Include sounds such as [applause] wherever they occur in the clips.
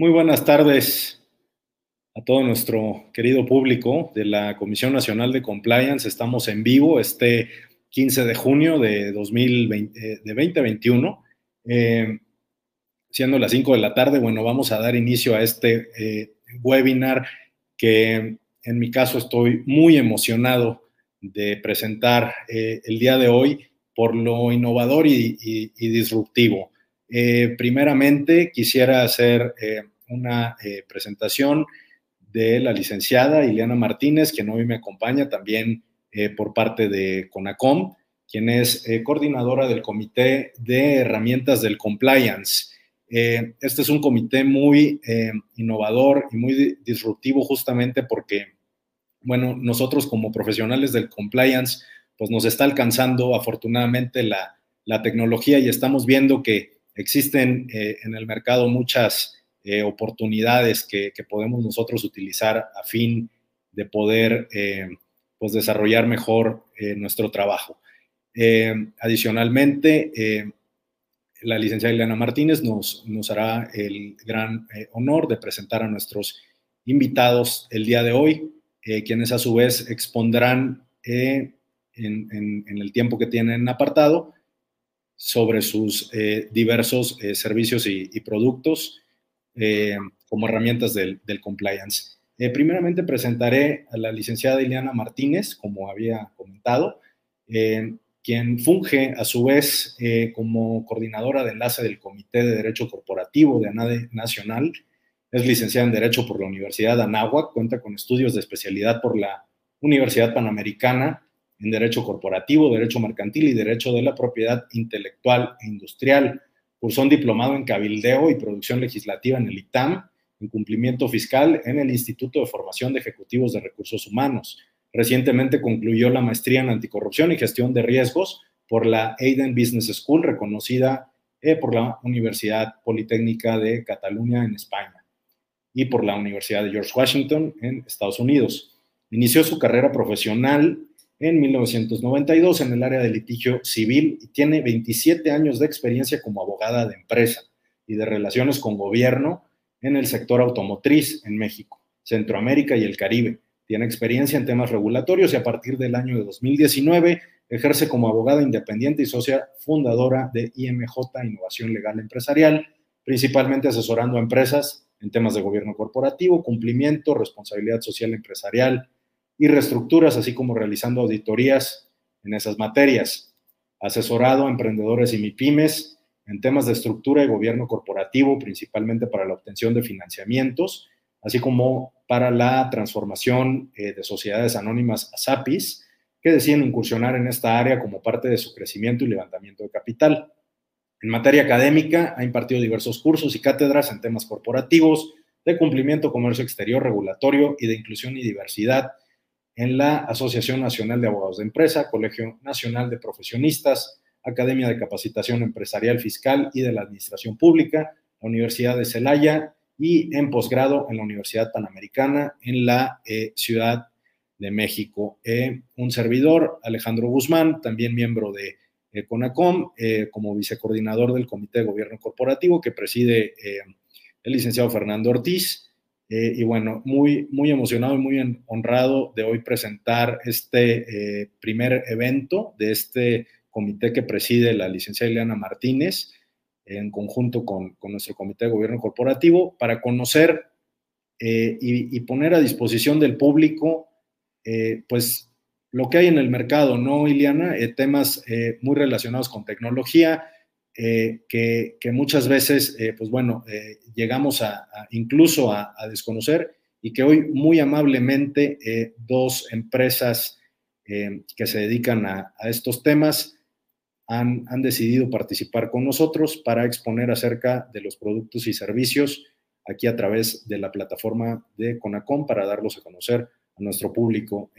Muy buenas tardes a todo nuestro querido público de la Comisión Nacional de Compliance. Estamos en vivo este 15 de junio de, 2020, eh, de 2021, eh, siendo las 5 de la tarde. Bueno, vamos a dar inicio a este eh, webinar que en mi caso estoy muy emocionado de presentar el día de hoy por lo innovador y disruptivo. Eh, primeramente, quisiera hacer eh, una eh, presentación de la licenciada Ileana Martínez, quien hoy me acompaña también por parte de CONACOM, quien es coordinadora del Comité de Herramientas del Compliance. este es un comité muy innovador y muy disruptivo justamente porque, bueno, nosotros como profesionales del compliance, pues nos está alcanzando afortunadamente la, la tecnología y estamos viendo que existen eh, en el mercado muchas eh, oportunidades que, podemos nosotros utilizar a fin de poder eh, pues desarrollar mejor nuestro trabajo. adicionalmente, la licenciada Elena Martínez nos, hará el gran honor de presentar a nuestros invitados el día de hoy, quienes a su vez expondrán en el tiempo que tienen apartado sobre sus eh, diversos eh, servicios y, productos eh, como herramientas del, compliance. primeramente presentaré a la licenciada Ileana Martínez, como había comentado, quien funge a su vez como coordinadora de enlace del Comité de Derecho Corporativo de ANADE Nacional. Es licenciada en Derecho por la Universidad de Anáhuac, cuenta con estudios de especialidad por la Universidad Panamericana en Derecho Corporativo, Derecho Mercantil y Derecho de la Propiedad Intelectual e Industrial. Cursó un diplomado en Cabildeo y Producción Legislativa en el ITAM, en Cumplimiento Fiscal en el Instituto de Formación de Ejecutivos de Recursos Humanos. Recientemente concluyó la maestría en Anticorrupción y Gestión de Riesgos por la Aiden Business School, reconocida eh, por la Universidad Politécnica de Cataluña en España y por la Universidad de George Washington en Estados Unidos. Inició su carrera profesional en 1992 en el área de litigio civil y tiene 27 años de experiencia como abogada de empresa y de relaciones con gobierno en el sector automotriz en México, Centroamérica y el Caribe. Tiene experiencia en temas regulatorios y a partir del año de 2019 ejerce como abogada independiente y socia fundadora de IMJ Innovación Legal Empresarial, principalmente asesorando a empresas en temas de gobierno corporativo, cumplimiento, responsabilidad social empresarial, y reestructuras, así como realizando auditorías en esas materias. Asesorado a emprendedores y MIPIMES en temas de estructura y gobierno corporativo, principalmente para la obtención de financiamientos, así como para la transformación eh, de sociedades anónimas a SAPIs, que deciden incursionar en esta área como parte de su crecimiento y levantamiento de capital. En materia académica, ha impartido diversos cursos y cátedras en temas corporativos, de cumplimiento, comercio exterior, regulatorio y de inclusión y diversidad, en la Asociación Nacional de Abogados de Empresa, Colegio Nacional de Profesionistas, Academia de Capacitación Empresarial Fiscal y de la Administración Pública, la Universidad de Celaya y en posgrado en la Universidad Panamericana en la eh, Ciudad de México. Eh, un servidor, Alejandro Guzmán, también miembro de eh, CONACOM, como vicecoordinador del Comité de Gobierno Corporativo que preside el licenciado Fernando Ortiz eh, y bueno, muy, muy emocionado y muy honrado de hoy presentar este eh, primer evento de este comité que preside la licenciada Ileana Martínez en conjunto con, con nuestro comité de gobierno corporativo para conocer eh, y, poner a disposición del público pues lo que hay en el mercado, ¿no, Ileana? temas muy relacionados con tecnología, eh, que, muchas veces, eh, pues bueno, eh, llegamos a, incluso a, desconocer y que hoy muy amablemente dos empresas que se dedican a, estos temas han, decidido participar con nosotros para exponer acerca de los productos y servicios aquí a través de la plataforma de Conacom para darlos a conocer a nuestro público.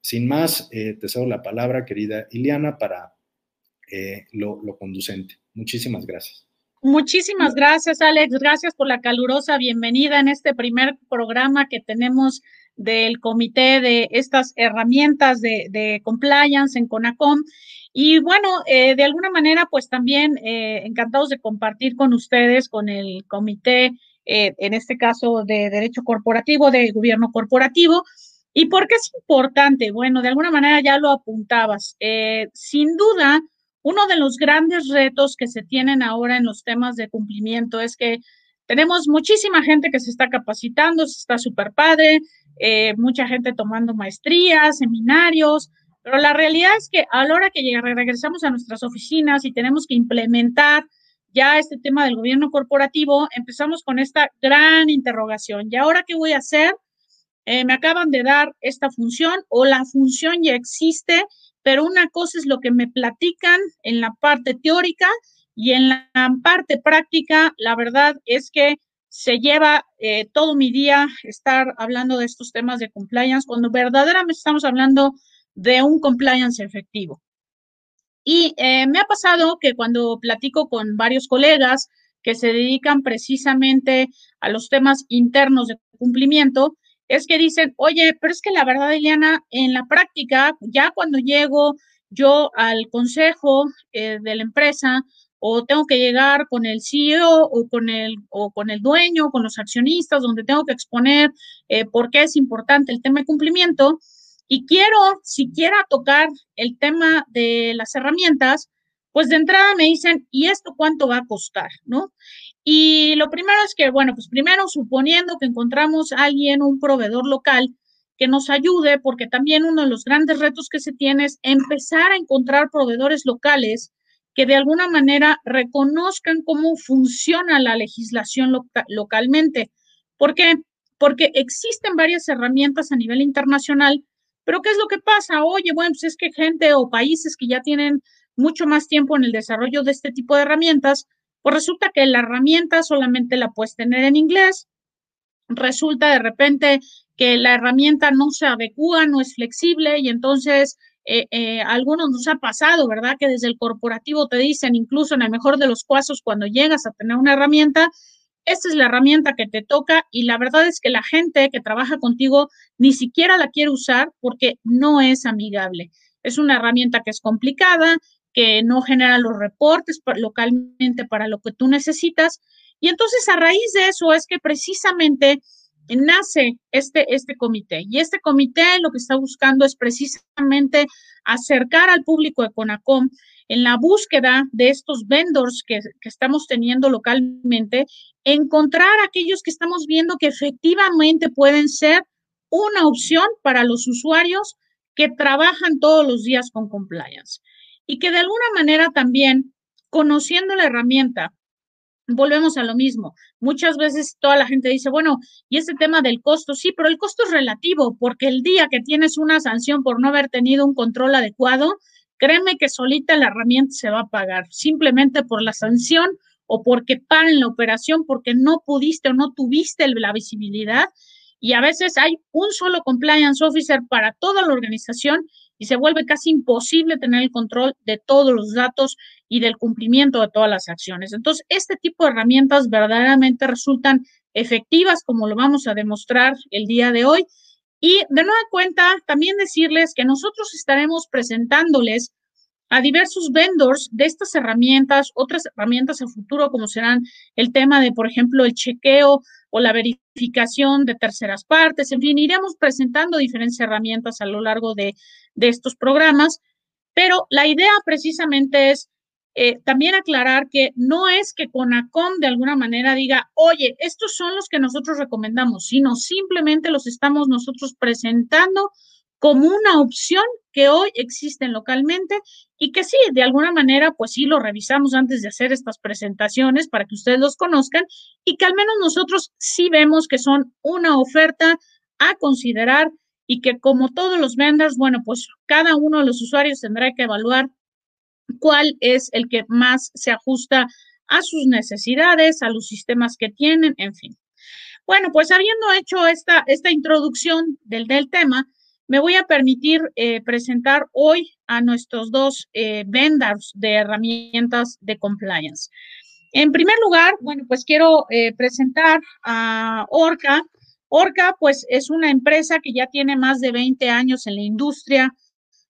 sin más, te cedo la palabra, querida Iliana, para lo, lo conducente. Muchísimas gracias. Muchísimas gracias, Alex. Gracias por la calurosa bienvenida en este primer programa que tenemos del comité de estas herramientas de, compliance en CONACOM. Y bueno, eh, de alguna manera, pues también eh, encantados de compartir con ustedes, con el comité eh, en este caso de derecho corporativo, de gobierno corporativo. ¿Y por qué es importante? Bueno, de alguna manera ya lo apuntabas. Eh, sin duda, uno de los grandes retos que se tienen ahora en los temas de cumplimiento es que tenemos muchísima gente que se está capacitando, está súper padre, eh, mucha gente tomando maestrías, seminarios, pero la realidad es que a la hora que regresamos a nuestras oficinas y tenemos que implementar ya este tema del gobierno corporativo, empezamos con esta gran interrogación. ¿Y ahora qué voy a hacer? Eh, me acaban de dar esta función o la función ya existe, pero una cosa es lo que me platican en la parte teórica y en la parte práctica, la verdad es que se lleva eh, todo mi día estar hablando de estos temas de compliance cuando verdaderamente estamos hablando de un compliance efectivo. Y eh, me ha pasado que cuando platico con varios colegas que se dedican precisamente a los temas internos de cumplimiento, es que dicen, oye, pero es que la verdad, Eliana, en la práctica, ya cuando llego yo al consejo eh, de la empresa, o tengo que llegar con el CEO o con el, o con el dueño, con los accionistas, donde tengo que exponer eh, por qué es importante el tema de cumplimiento. Y quiero, si quiera tocar el tema de las herramientas, pues de entrada me dicen, ¿y esto cuánto va a costar? ¿No? Y lo primero es que, bueno, pues primero suponiendo que encontramos a alguien, un proveedor local, que nos ayude, porque también uno de los grandes retos que se tiene es empezar a encontrar proveedores locales que de alguna manera reconozcan cómo funciona la legislación localmente. ¿Por qué? Porque existen varias herramientas a nivel internacional, pero ¿qué es lo que pasa? Oye, bueno, pues es que gente o países que ya tienen mucho más tiempo en el desarrollo de este tipo de herramientas, pues resulta que la herramienta solamente la puedes tener en inglés, resulta de repente que la herramienta no se adecua, no es flexible y entonces eh, eh, algunos nos ha pasado, ¿verdad? Que desde el corporativo te dicen, incluso en el mejor de los casos, cuando llegas a tener una herramienta, esta es la herramienta que te toca y la verdad es que la gente que trabaja contigo ni siquiera la quiere usar porque no es amigable. Es una herramienta que es complicada, que no genera los reportes localmente para lo que tú necesitas. Y entonces a raíz de eso es que precisamente nace este, este comité. Y este comité lo que está buscando es precisamente acercar al público de CONACOM en la búsqueda de estos vendors que, que estamos teniendo localmente, encontrar aquellos que estamos viendo que efectivamente pueden ser una opción para los usuarios que trabajan todos los días con compliance y que de alguna manera también, conociendo la herramienta, volvemos a lo mismo. Muchas veces toda la gente dice, bueno, y ese tema del costo, sí, pero el costo es relativo, porque el día que tienes una sanción por no haber tenido un control adecuado, créeme que solita la herramienta se va a pagar, simplemente por la sanción o porque paren la operación, porque no pudiste o no tuviste la visibilidad. Y a veces hay un solo compliance officer para toda la organización y se vuelve casi imposible tener el control de todos los datos y del cumplimiento de todas las acciones. Entonces, este tipo de herramientas verdaderamente resultan efectivas, como lo vamos a demostrar el día de hoy. Y de nueva cuenta, también decirles que nosotros estaremos presentándoles a diversos vendors de estas herramientas, otras herramientas a futuro, como serán el tema de, por ejemplo, el chequeo o la verificación de terceras partes. En fin, iremos presentando diferentes herramientas a lo largo de, de estos programas, pero la idea precisamente es eh, también aclarar que no es que CONACOM de alguna manera diga, oye, estos son los que nosotros recomendamos, sino simplemente los estamos nosotros presentando como una opción que hoy existen localmente y que sí, de alguna manera, pues sí lo revisamos antes de hacer estas presentaciones para que ustedes los conozcan y que al menos nosotros sí vemos que son una oferta a considerar y que como todos los vendors, bueno, pues cada uno de los usuarios tendrá que evaluar cuál es el que más se ajusta a sus necesidades, a los sistemas que tienen, en fin. Bueno, pues habiendo hecho esta, esta introducción del, del tema, me voy a permitir eh, presentar hoy a nuestros dos eh, vendors de herramientas de compliance. En primer lugar, bueno, pues quiero eh, presentar a Orca. Orca, pues es una empresa que ya tiene más de 20 años en la industria,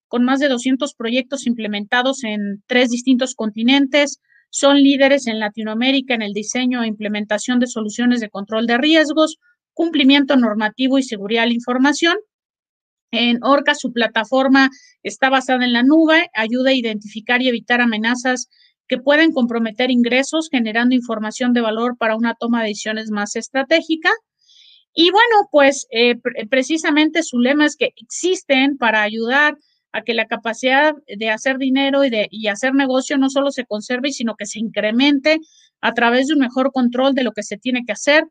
con más de 200 proyectos implementados en tres distintos continentes. son líderes en Latinoamérica en el diseño e implementación de soluciones de control de riesgos, cumplimiento normativo y seguridad de la información. En Orca, su plataforma está basada en la nube, ayuda a identificar y evitar amenazas que pueden comprometer ingresos, generando información de valor para una toma de decisiones más estratégica. Y bueno, pues eh, precisamente su lema es que existen para ayudar a que la capacidad de hacer dinero y de y hacer negocio no solo se conserve, sino que se incremente a través de un mejor control de lo que se tiene que hacer,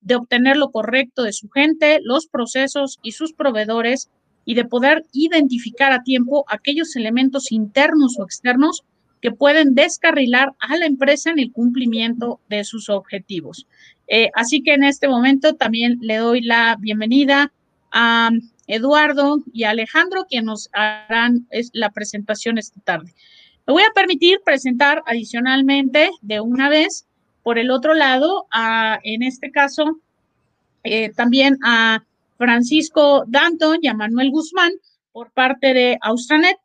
de obtener lo correcto de su gente, los procesos y sus proveedores y de poder identificar a tiempo aquellos elementos internos o externos que pueden descarrilar a la empresa en el cumplimiento de sus objetivos. Eh, así que en este momento también le doy la bienvenida a Eduardo y Alejandro, quienes nos harán la presentación esta tarde. Me voy a permitir presentar adicionalmente de una vez, por el otro lado, a, en este caso, eh, también a Francisco Danton y a Manuel Guzmán por parte de Austranet.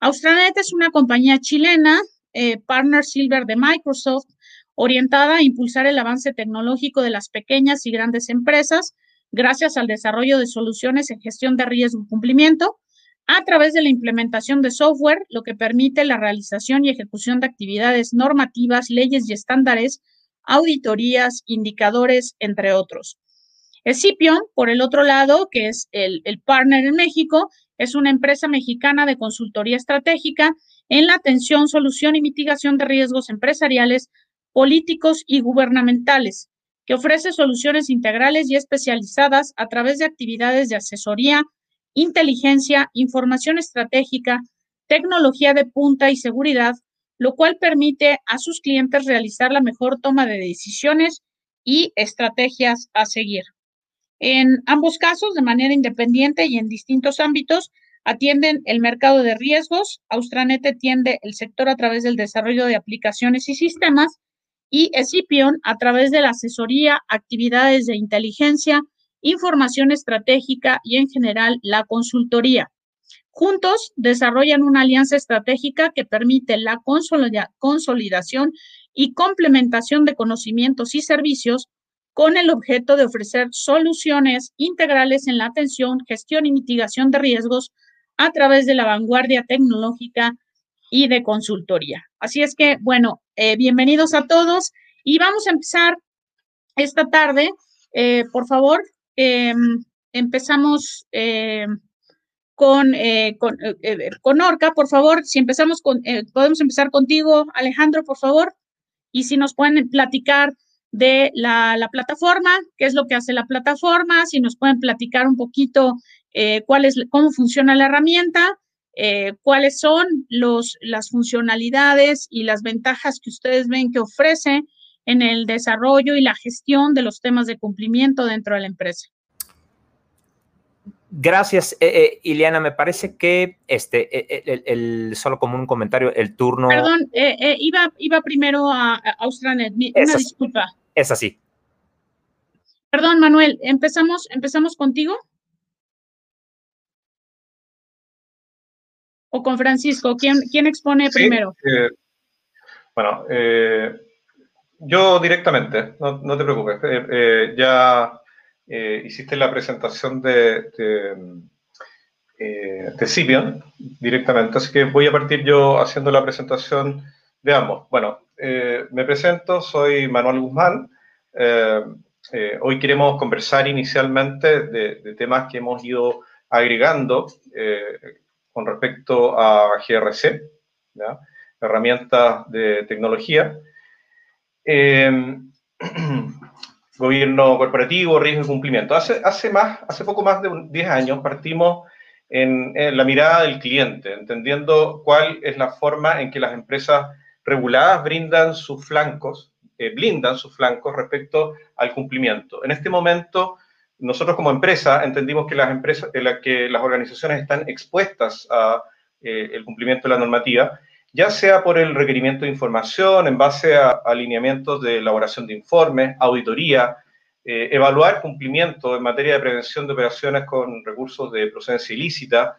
Austranet es una compañía chilena, eh, partner silver de Microsoft, orientada a impulsar el avance tecnológico de las pequeñas y grandes empresas gracias al desarrollo de soluciones en gestión de riesgo y cumplimiento a través de la implementación de software, lo que permite la realización y ejecución de actividades normativas, leyes y estándares, auditorías, indicadores, entre otros. Escipion, por el otro lado, que es el, el partner en México, es una empresa mexicana de consultoría estratégica en la atención, solución y mitigación de riesgos empresariales, políticos y gubernamentales, que ofrece soluciones integrales y especializadas a través de actividades de asesoría, inteligencia, información estratégica, tecnología de punta y seguridad, lo cual permite a sus clientes realizar la mejor toma de decisiones y estrategias a seguir. En ambos casos, de manera independiente y en distintos ámbitos, atienden el mercado de riesgos. Austranet atiende el sector a través del desarrollo de aplicaciones y sistemas y Escipion a través de la asesoría, actividades de inteligencia, información estratégica y en general la consultoría. Juntos desarrollan una alianza estratégica que permite la consolidación y complementación de conocimientos y servicios con el objeto de ofrecer soluciones integrales en la atención, gestión y mitigación de riesgos a través de la vanguardia tecnológica y de consultoría. Así es que, bueno, eh, bienvenidos a todos y vamos a empezar esta tarde. Eh, por favor, em, empezamos em, con, eh, con, Orca. Por favor, si empezamos con, podemos empezar contigo, Alejandro, por favor, y si nos pueden platicar de la, la, plataforma, qué es lo que hace la plataforma, si nos pueden platicar un poquito cuál es, cómo funciona la herramienta eh, cuáles son los, las funcionalidades y las ventajas que ustedes ven que ofrece en el desarrollo y la gestión de los temas de cumplimiento dentro de la empresa. Gracias, eh, eh, Ileana. Me parece que este, el, solo como un comentario, el turno. Perdón, iba, iba primero a, a Austranet. Una disculpa. Es así. Perdón, Manuel, empezamos, empezamos contigo. o con Francisco? ¿Quién, quién expone primero? Eh, bueno, eh, yo directamente, no, no te preocupes. Eh, hiciste la presentación de, de, Sipion directamente, así que voy a partir yo haciendo la presentación de ambos. Bueno, me presento, soy Manuel Guzmán. hoy queremos conversar inicialmente de, temas que hemos ido agregando con respecto a GRC, herramientas de tecnología. [clears throat] gobierno corporativo, riesgo y cumplimiento. Hace, hace, más, hace poco más de 10 años partimos en, la mirada del cliente, entendiendo cuál es la forma en que las empresas reguladas brindan sus flancos, eh, blindan sus flancos respecto al cumplimiento. En este momento, nosotros como empresa entendimos que las empresas, que las organizaciones están expuestas a eh, el cumplimiento de la normativa, ya sea por el requerimiento de información en base a, alineamientos de elaboración de informes, auditoría, eh, evaluar cumplimiento en materia de prevención de operaciones con recursos de procedencia ilícita,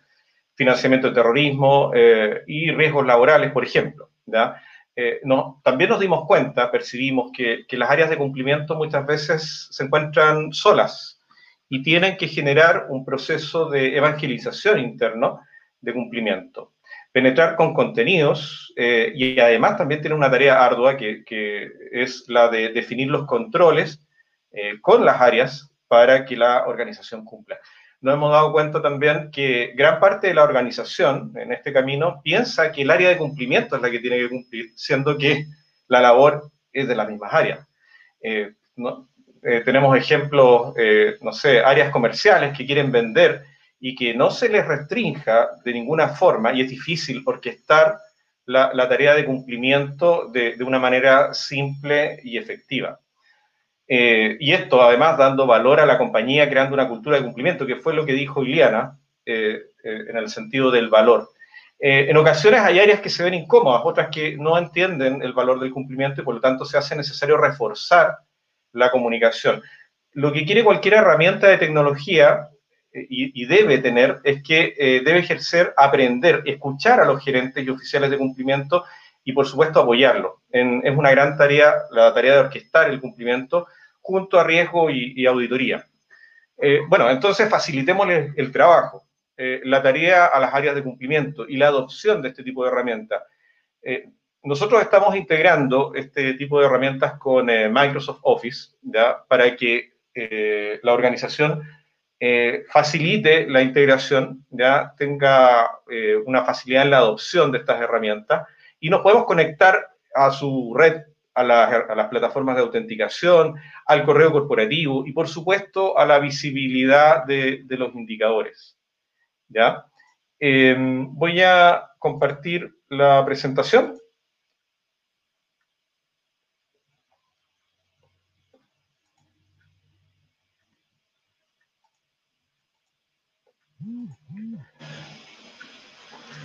financiamiento de terrorismo eh, y riesgos laborales, por ejemplo. eh, también nos dimos cuenta, percibimos que, que, las áreas de cumplimiento muchas veces se encuentran solas y tienen que generar un proceso de evangelización interno de cumplimiento. Penetrar con contenidos eh, y además también tiene una tarea ardua que, es la de definir los controles eh, con las áreas para que la organización cumpla nos hemos dado cuenta también que gran parte de la organización en este camino piensa que el área de cumplimiento es la que tiene que cumplir, siendo que la labor es de las mismas áreas. Eh, tenemos ejemplos, no sé, áreas comerciales que quieren vender y que no se les restrinja de ninguna forma, y es difícil orquestar la, tarea de cumplimiento de, de una manera simple y efectiva. Eh, y esto además dando valor a la compañía, creando una cultura de cumplimiento, que fue lo que dijo Iliana eh, eh, en el sentido del valor. en ocasiones hay áreas que se ven incómodas, otras que no entienden el valor del cumplimiento y por lo tanto se hace necesario reforzar la comunicación. Lo que quiere cualquier herramienta de tecnología y, debe tener es que debe ejercer, aprender, escuchar a los gerentes y oficiales de cumplimiento y por supuesto apoyarlo. es una gran tarea, la tarea de orquestar el cumplimiento junto a riesgo y, auditoría. Eh, bueno, entonces facilitémosle el trabajo, eh, la tarea a las áreas de cumplimiento y la adopción de este tipo de herramientas. Eh, nosotros estamos integrando este tipo de herramientas con Microsoft Office para que la organización facilite la integración, ya tenga una facilidad en la adopción de estas herramientas y nos podemos conectar a su red a, las plataformas de autenticación, al correo corporativo y, por supuesto, a la visibilidad de, los indicadores. ¿Ya? Em, voy a compartir la presentación.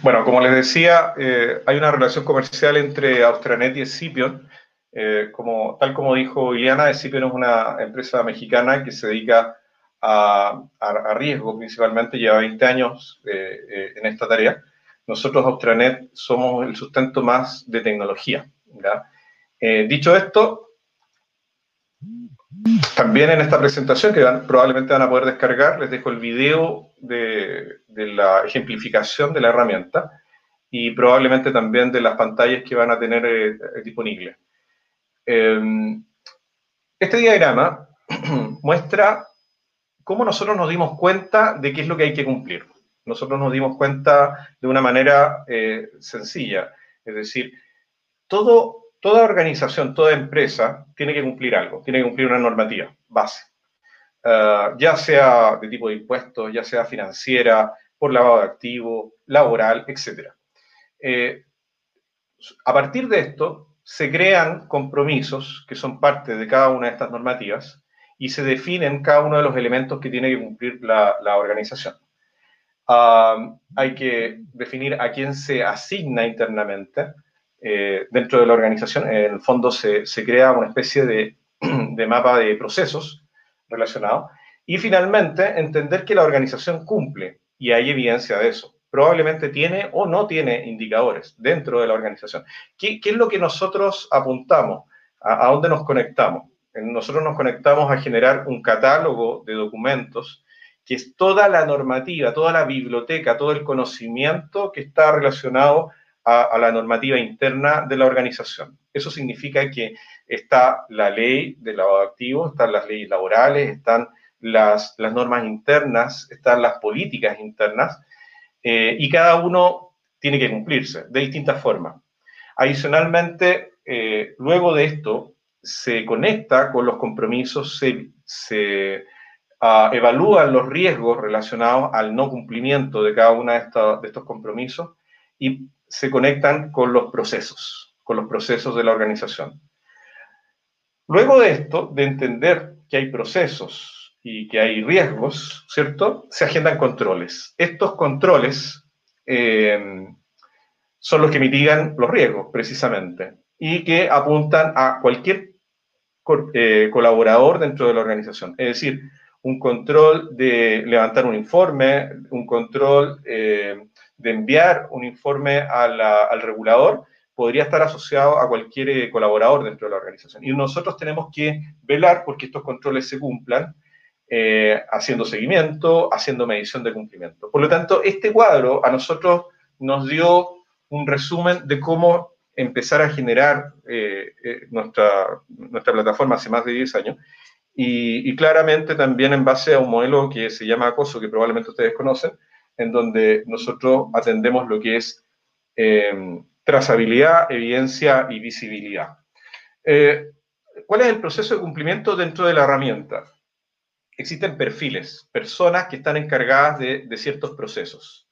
Bueno, como les decía, eh, hay una relación comercial entre Austranet y Scipion. Eh, como, tal como dijo Iliana, Scipion es una empresa mexicana que se dedica a, riesgo principalmente, lleva 20 años eh, eh, en esta tarea. Nosotros, Austranet, somos el sustento más de tecnología. dicho esto, también en esta presentación, que probablemente van a poder descargar, les dejo el video de, la ejemplificación de la herramienta y probablemente también de las pantallas que van a tener disponibles. Em, este diagrama [clears throat] muestra cómo nosotros nos dimos cuenta de qué es lo que hay que cumplir. Nosotros nos dimos cuenta de una manera eh, sencilla, es decir, toda organización, toda empresa tiene que cumplir algo, tiene que cumplir una normativa base, ah, ya sea de tipo de impuestos, ya sea financiera, por lavado de activos, laboral, etc. Eh, a partir de esto, se crean compromisos que son parte de cada una de estas normativas y se definen cada uno de los elementos que tiene que cumplir la, organización. hay que definir a quién se asigna internamente eh, dentro de la organización. En el fondo se, crea una especie de [clears throat] mapa de procesos relacionados. Y finalmente, entender que la organización cumple y hay evidencia de eso probablemente tiene o no tiene indicadores dentro de la organización. ¿Qué, es lo que nosotros apuntamos? ¿A, dónde nos conectamos? Nosotros nos conectamos a generar un catálogo de documentos que es toda la normativa, toda la biblioteca, todo el conocimiento que está relacionado a, la normativa interna de la organización. Eso significa que está la ley de lavado activo, están las leyes laborales, están las, las normas internas, están las políticas internas, eh, y cada uno tiene que cumplirse de distintas formas. Adicionalmente, eh, luego de esto, se conecta con los compromisos, se, ah, evalúan los riesgos relacionados al no cumplimiento de cada uno de, de estos compromisos y se conectan con los procesos, con los procesos de la organización. Luego de esto, de entender que hay procesos, y que hay riesgos, ¿cierto? Se agendan controles. Estos controles eh, son los que mitigan los riesgos, precisamente, y que apuntan a cualquier eh, colaborador dentro de la organización. Es decir, un control de levantar un informe, un control eh, de enviar un informe al regulador, podría estar asociado a cualquier eh, colaborador dentro de la organización. Y nosotros tenemos que velar porque estos controles se cumplan, eh, haciendo seguimiento, haciendo medición de cumplimiento. Por lo tanto, este cuadro a nosotros nos dio un resumen de cómo empezar a generar eh, nuestra, nuestra plataforma hace más de 10 años. Y, y, claramente también en base a un modelo que se llama acoso, que probablemente ustedes conocen, en donde nosotros atendemos lo que es trazabilidad, evidencia y visibilidad. Eh, ¿Cuál es el proceso de cumplimiento dentro de la herramienta? Existen perfiles, personas que están encargadas de, ciertos procesos.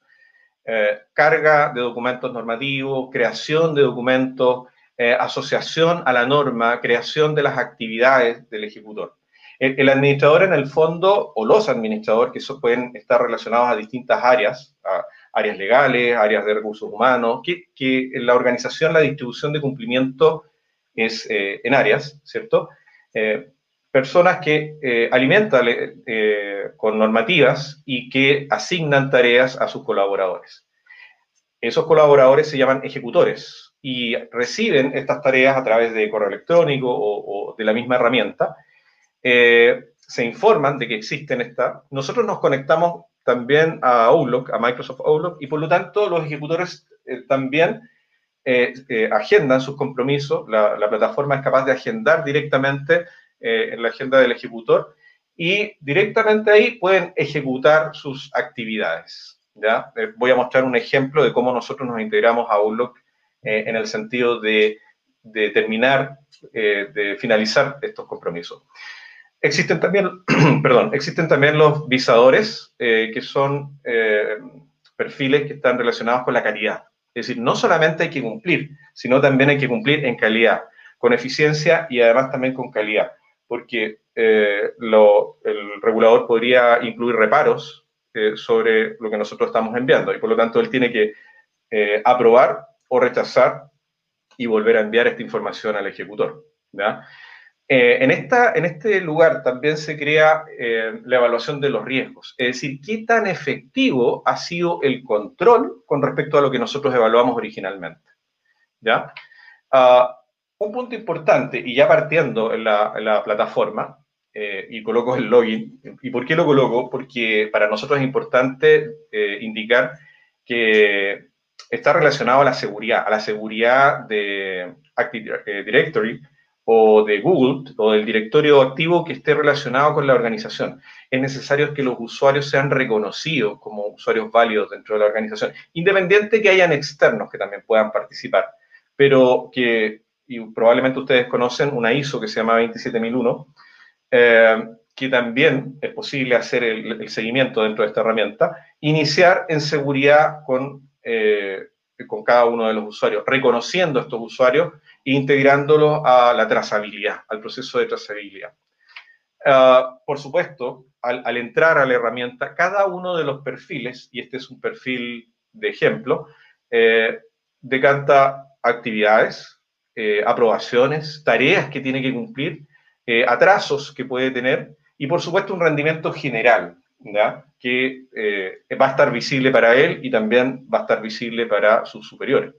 Eh, carga de documentos normativos, creación de documentos, eh, asociación a la norma, creación de las actividades del ejecutor. El, administrador en el fondo, o los administradores, que pueden estar relacionados a distintas áreas, a, áreas legales, áreas de recursos humanos, que, que la organización, la distribución de cumplimiento es eh, en áreas, ¿cierto? Eh, personas que eh, alimentan con normativas y que asignan tareas a sus colaboradores. Esos colaboradores se llaman ejecutores y reciben estas tareas a través de correo electrónico o de la misma herramienta. Se informan de que existen estas. Nosotros nos conectamos también a Outlook, a Microsoft Outlook, y por lo tanto los ejecutores eh, también eh, eh, agendan sus compromisos, la, plataforma es capaz de agendar directamente en la agenda del ejecutor y directamente ahí pueden ejecutar sus actividades. ¿ya? voy a mostrar un ejemplo de cómo nosotros nos integramos a Outlook en el sentido de, de terminar, de finalizar estos compromisos. Existen también, [clears throat] perdón, existen también los visadores, eh, que son eh, perfiles que están relacionados con la calidad. Es decir, no solamente hay que cumplir, sino también hay que cumplir en calidad, con eficiencia y además también con calidad, porque eh, el regulador podría incluir reparos sobre lo que nosotros estamos enviando y por lo tanto él tiene que aprobar o rechazar y volver a enviar esta información al ejecutor. ¿ya? Eh, en, esta, en este lugar también se crea eh, la evaluación de los riesgos, es decir, qué tan efectivo ha sido el control con respecto a lo que nosotros evaluamos originalmente. ¿ya? Ah, un punto importante, y ya partiendo en la, plataforma, eh, y coloco el login, ¿y por qué lo coloco? Porque para nosotros es importante indicar que está relacionado a la seguridad, a la seguridad de Active Directory, o de Google o del directorio activo que esté relacionado con la organización. Es necesario que los usuarios sean reconocidos como usuarios válidos dentro de la organización, independiente que hayan externos que también puedan participar, pero que, y probablemente ustedes conocen una ISO que se llama 27001, eh, que también es posible hacer el, seguimiento dentro de esta herramienta, iniciar en seguridad con, eh, con cada uno de los usuarios, reconociendo a estos usuarios integrándolo a la trazabilidad, al proceso de trazabilidad. Ah, por supuesto, al, entrar a la herramienta, cada uno de los perfiles, y este es un perfil de ejemplo, eh, decanta actividades, eh, aprobaciones, tareas que tiene que cumplir, eh, atrasos que puede tener y por supuesto un rendimiento general, que va a estar visible para él y también va a estar visible para sus superiores.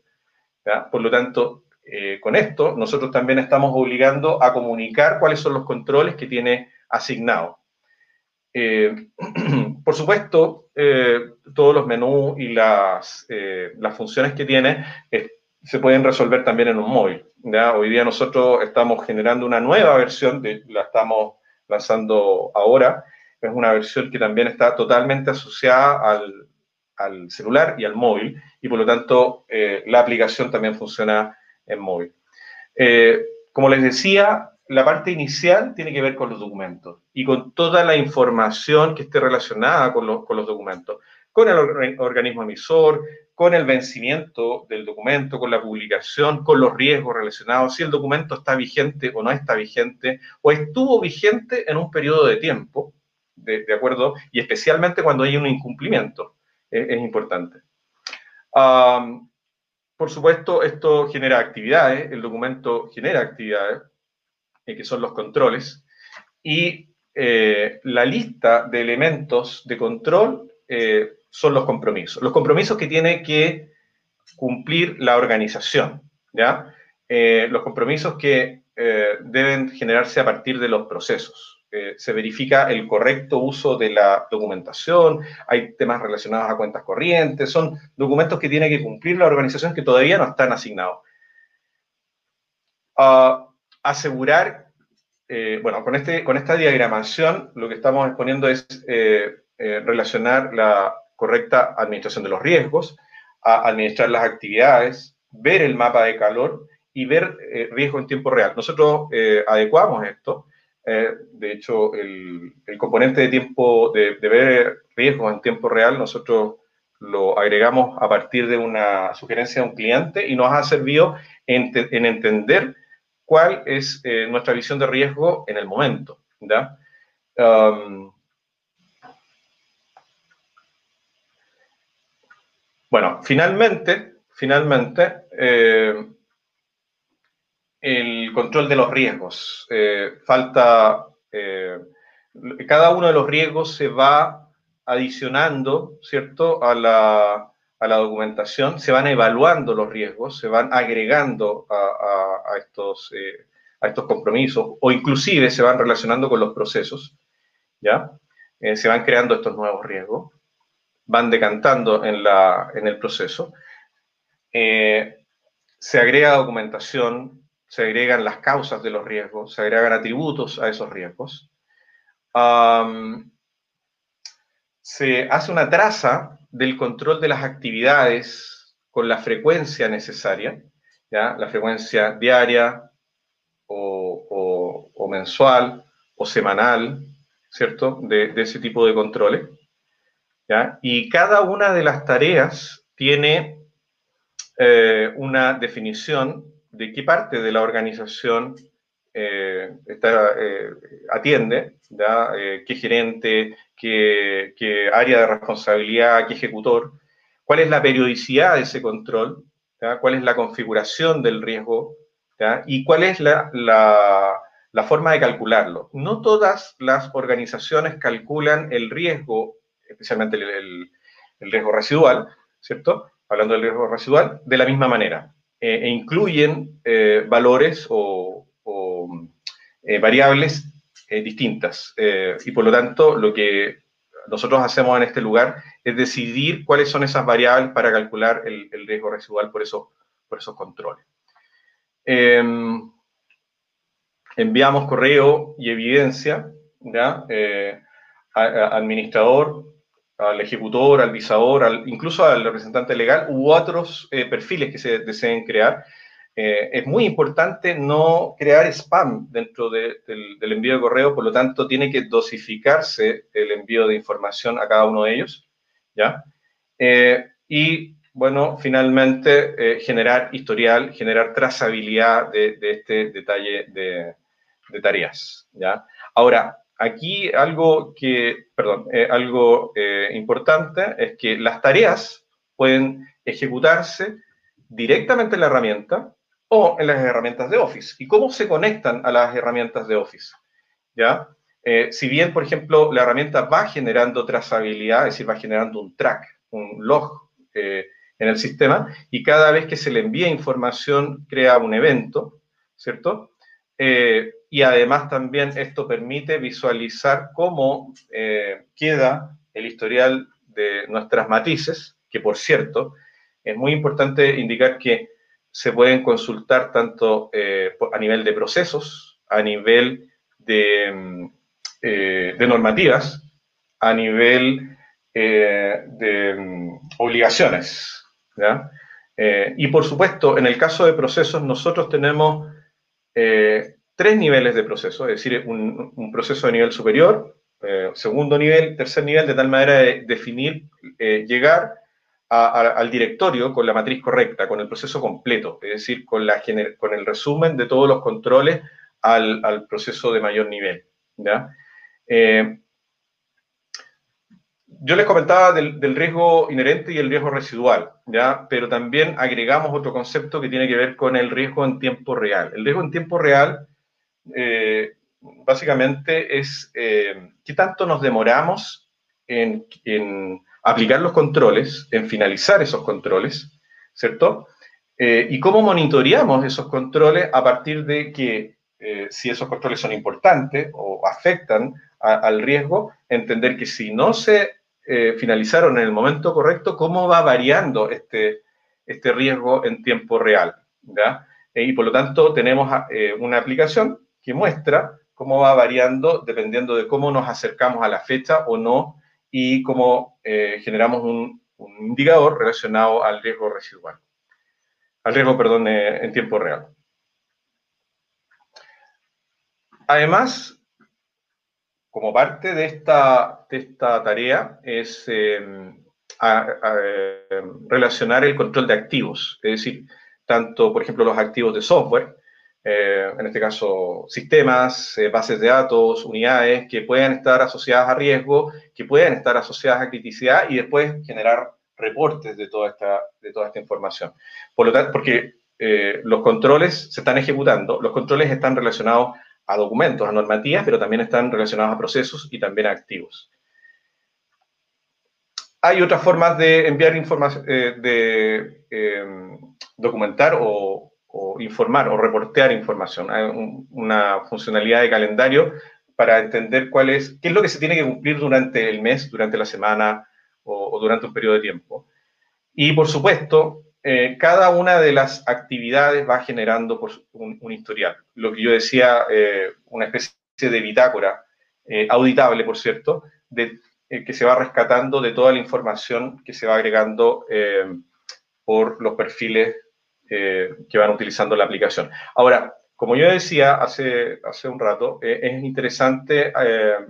Por lo tanto, eh, con esto, nosotros también estamos obligando a comunicar cuáles son los controles que tiene asignado. Eh, [clears throat] por supuesto, eh, todos los menús y las, funciones que tiene se pueden resolver también en un móvil. Hoy día nosotros estamos generando una nueva versión, de, la estamos lanzando ahora, es una versión que también está totalmente asociada al celular y al móvil, y por lo tanto la aplicación también funciona en móvil. Eh, como les decía, la parte inicial tiene que ver con los documentos y con toda la información que esté relacionada con, los documentos, con el organismo emisor, con el vencimiento del documento, con la publicación, con los riesgos relacionados, si el documento está vigente o no está vigente, o estuvo vigente en un periodo de tiempo, de, acuerdo, y especialmente cuando hay un incumplimiento, es, importante. Por supuesto, esto genera actividades, el documento genera actividades, eh, que son los controles, y eh, la lista de elementos de control eh, son los compromisos. Los compromisos que tiene que cumplir la organización. ¿ya? los compromisos que deben generarse a partir de los procesos. Se verifica el correcto uso de la documentación, hay temas relacionados a cuentas corrientes, son documentos que tiene que cumplir la organización que todavía no están asignados. Uh, asegurar, eh, bueno, con, este, con esta diagramación lo que estamos exponiendo es eh, eh, relacionar la correcta administración de los riesgos, a administrar las actividades, ver el mapa de calor y ver riesgo en tiempo real. Nosotros adecuamos esto. De hecho, el, componente de tiempo de, ver riesgos en tiempo real, nosotros lo agregamos a partir de una sugerencia de un cliente y nos ha servido en, en entender cuál es eh, nuestra visión de riesgo en el momento. Um, bueno, finalmente, finalmente, eh, el control de los riesgos. Eh, falta, cada uno de los riesgos se va adicionando, ¿cierto?, a la, a la documentación, se van evaluando los riesgos, se van agregando a, estos, eh, a estos compromisos o inclusive se van relacionando con los procesos, ¿ya? Eh, se van creando estos nuevos riesgos, van decantando en, la, en el proceso, eh, se agrega documentación, se agregan las causas de los riesgos, se agregan atributos a esos riesgos, se hace una traza del control de las actividades con la frecuencia necesaria, ¿ya? la frecuencia diaria o, mensual o semanal, ¿cierto? De, ese tipo de controles. ¿ya? Y cada una de las tareas tiene eh, una definición de qué parte de la organización eh, eh, atiende, qué gerente, qué, área de responsabilidad, qué ejecutor, cuál es la periodicidad de ese control, cuál es la configuración del riesgo y cuál es la, forma de calcularlo. No todas las organizaciones calculan el riesgo, especialmente el, riesgo residual, ¿cierto? Hablando del riesgo residual, de la misma manera. Eh, e incluyen eh, valores o, eh, variables distintas. Y por lo tanto, lo que nosotros hacemos en este lugar es decidir cuáles son esas variables para calcular el, riesgo residual por, eso, por esos controles. Em, enviamos correo y evidencia ¿ya? Eh, al administrador, al ejecutor, al visador, incluso al representante legal u otros perfiles que se deseen crear eh, es muy importante no crear spam dentro del, envío de correo, por lo tanto tiene que dosificarse el envío de información a cada uno de ellos, ¿ya? Eh, y, bueno, finalmente eh, generar historial, generar trazabilidad de, este detalle de, tareas, ¿ya? Ahora, aquí algo que, perdón, algo importante es que las tareas pueden ejecutarse directamente en la herramienta, o en las herramientas de Office. ¿Y cómo se conectan a las herramientas de Office? ¿Ya? Eh, si bien, por ejemplo, la herramienta va generando trazabilidad, es decir, va generando un track, un log eh, en el sistema, y cada vez que se le envía información crea un evento, ¿cierto? Eh, y además también esto permite visualizar cómo queda el historial de nuestras matices, que por cierto, es muy importante indicar que se pueden consultar tanto eh, a nivel de procesos, a nivel de, mm, eh, normativas, a nivel eh, de mm, obligaciones. y por supuesto, en el caso de procesos, nosotros tenemos tres niveles de proceso, es decir, un, proceso de nivel superior, segundo nivel, tercer nivel, de tal manera de definir, llegar al directorio con la matriz correcta, con el proceso completo, es decir, con, el resumen de todos los controles al, proceso de mayor nivel. Eh, yo les comentaba del, riesgo inherente y el riesgo residual, ¿ya? pero también agregamos otro concepto que tiene que ver con el riesgo en tiempo real. El riesgo en tiempo real eh, básicamente es eh, qué tanto nos demoramos en, aplicar los controles, en finalizar esos controles, ¿cierto? Eh, ¿Y cómo monitoreamos esos controles a partir de que eh, si esos controles son importantes o afectan al riesgo, entender que si no se eh, finalizaron en el momento correcto, cómo va variando este, este riesgo en tiempo real. y por lo tanto tenemos una aplicación que muestra cómo va variando dependiendo de cómo nos acercamos a la fecha o no y cómo generamos un, indicador relacionado al riesgo residual al riesgo, perdón, eh, en tiempo real. Además, como parte de esta, esta tarea es em, em, relacionar el control de activos, es decir, tanto, por ejemplo, los activos de software, eh, en este caso, sistemas, eh, bases de datos, unidades que puedan estar asociadas a riesgo, que puedan estar asociadas a criticidad y después generar reportes de toda esta, de toda esta información. Por lo tanto, porque eh, los controles se están ejecutando, los controles están relacionados a documentos, a normativas, pero también están relacionados a procesos y también a activos. Hay otras formas de enviar información, de documentar o, informar o reportear información. Hay una funcionalidad de calendario para entender cuál es, qué es lo que se tiene que cumplir durante el mes, durante la semana, o, durante un periodo de tiempo. Y por supuesto, eh, cada una de las actividades va generando un, historial. Lo que yo decía, eh, una especie de bitácora, eh, auditable, por cierto, de, que se va rescatando de toda la información que se va agregando por los perfiles que van utilizando la aplicación. Ahora, como yo decía hace, hace un rato, es interesante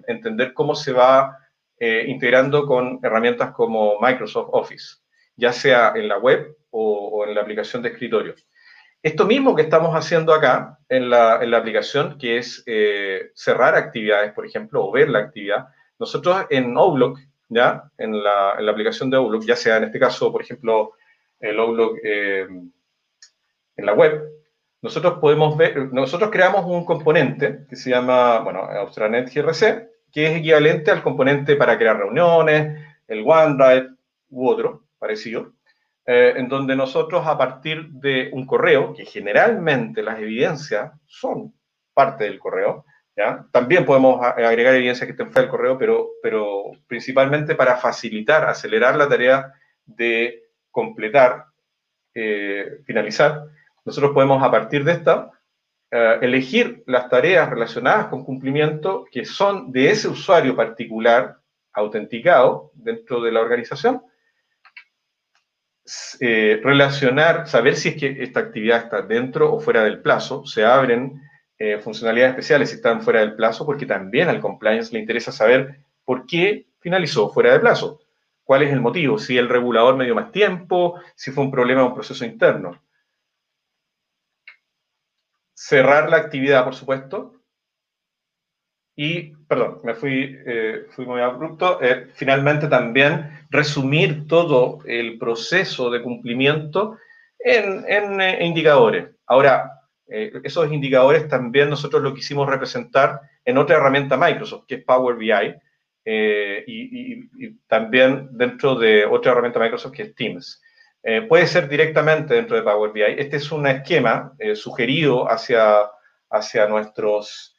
entender cómo se va eh, integrando con herramientas como Microsoft Office, ya sea en la web o, en la aplicación de escritorio. Esto mismo que estamos haciendo acá en la, en la aplicación, que es eh, cerrar actividades, por ejemplo, o ver la actividad, nosotros en Outlook, ¿ya? En la, en la aplicación de Outlook, ya sea en este caso, por ejemplo, el Outlook eh, en la web, nosotros podemos ver, nosotros creamos un componente que se llama, bueno, Austranet GRC, que es equivalente al componente para crear reuniones, el OneDrive u otro parecido, eh, en donde nosotros a partir de un correo, que generalmente las evidencias son parte del correo, ¿ya? también podemos agregar evidencias que estén fuera del correo, pero, pero principalmente para facilitar, acelerar la tarea de completar, eh, finalizar, nosotros podemos a partir de esta eh, elegir las tareas relacionadas con cumplimiento que son de ese usuario particular autenticado dentro de la organización, eh, relacionar, saber si es que esta actividad está dentro o fuera del plazo, se abren eh, funcionalidades especiales si están fuera del plazo, porque también al compliance le interesa saber por qué finalizó fuera de plazo, cuál es el motivo, si el regulador me dio más tiempo, si fue un problema de un proceso interno cerrar la actividad, por supuesto. Y, perdón, me fui, eh, muy abrupto. Eh, finalmente también resumir todo el proceso de cumplimiento en, en eh, indicadores. Ahora, esos indicadores también nosotros lo quisimos representar en otra herramienta Microsoft, que es Power BI, y, y, también dentro de otra herramienta Microsoft, que es Teams. Eh, puede ser directamente dentro de Power BI. Este es un esquema eh, sugerido hacia, hacia, nuestros,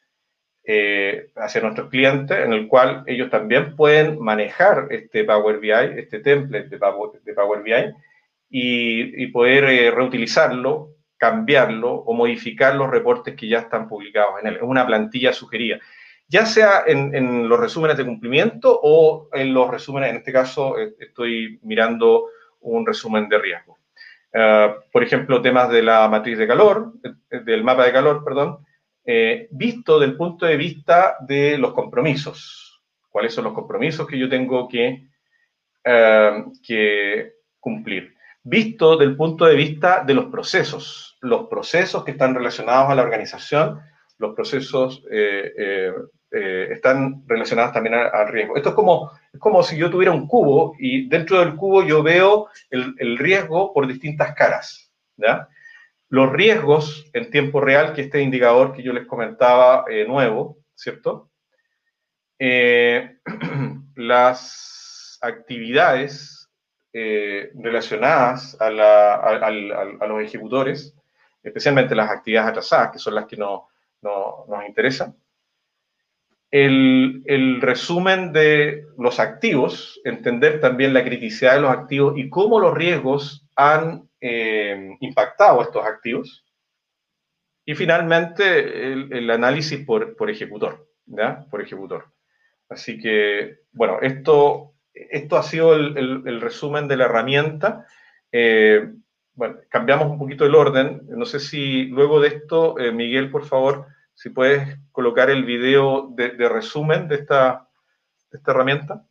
eh, hacia nuestros clientes, en el cual ellos también pueden manejar este Power BI, este template de Power, BI, y, poder reutilizarlo, cambiarlo o modificar los reportes que ya están publicados en él. Es una plantilla sugerida ya sea en, los resúmenes de cumplimiento o en los resúmenes, en este caso estoy mirando un resumen de riesgo. Eh, por ejemplo, temas de la matriz de calor, eh, del mapa de calor, perdón, eh, visto del punto de vista de los compromisos. ¿Cuáles son los compromisos que yo tengo que, que cumplir? Visto del punto de vista de los procesos, los procesos que están relacionados a la organización, los procesos eh, están relacionadas también al riesgo. Esto es como, es como si yo tuviera un cubo y dentro del cubo yo veo el, riesgo por distintas caras. Los riesgos en tiempo real, que este indicador que yo les comentaba eh, nuevo, ¿cierto? Eh, [clears throat] las actividades eh, relacionadas a, los ejecutores, especialmente las actividades atrasadas, que son las que no, nos interesan. El, resumen de los activos, entender también la criticidad de los activos y cómo los riesgos han eh, impactado estos activos. Y finalmente el, análisis por, ejecutor, ¿ya? Por ejecutor. Así que, bueno, esto, esto ha sido el, resumen de la herramienta. Eh, bueno, cambiamos un poquito el orden. No sé si luego de esto, eh, Miguel, por favor, si puedes colocar el video de, resumen de esta, de esta herramienta.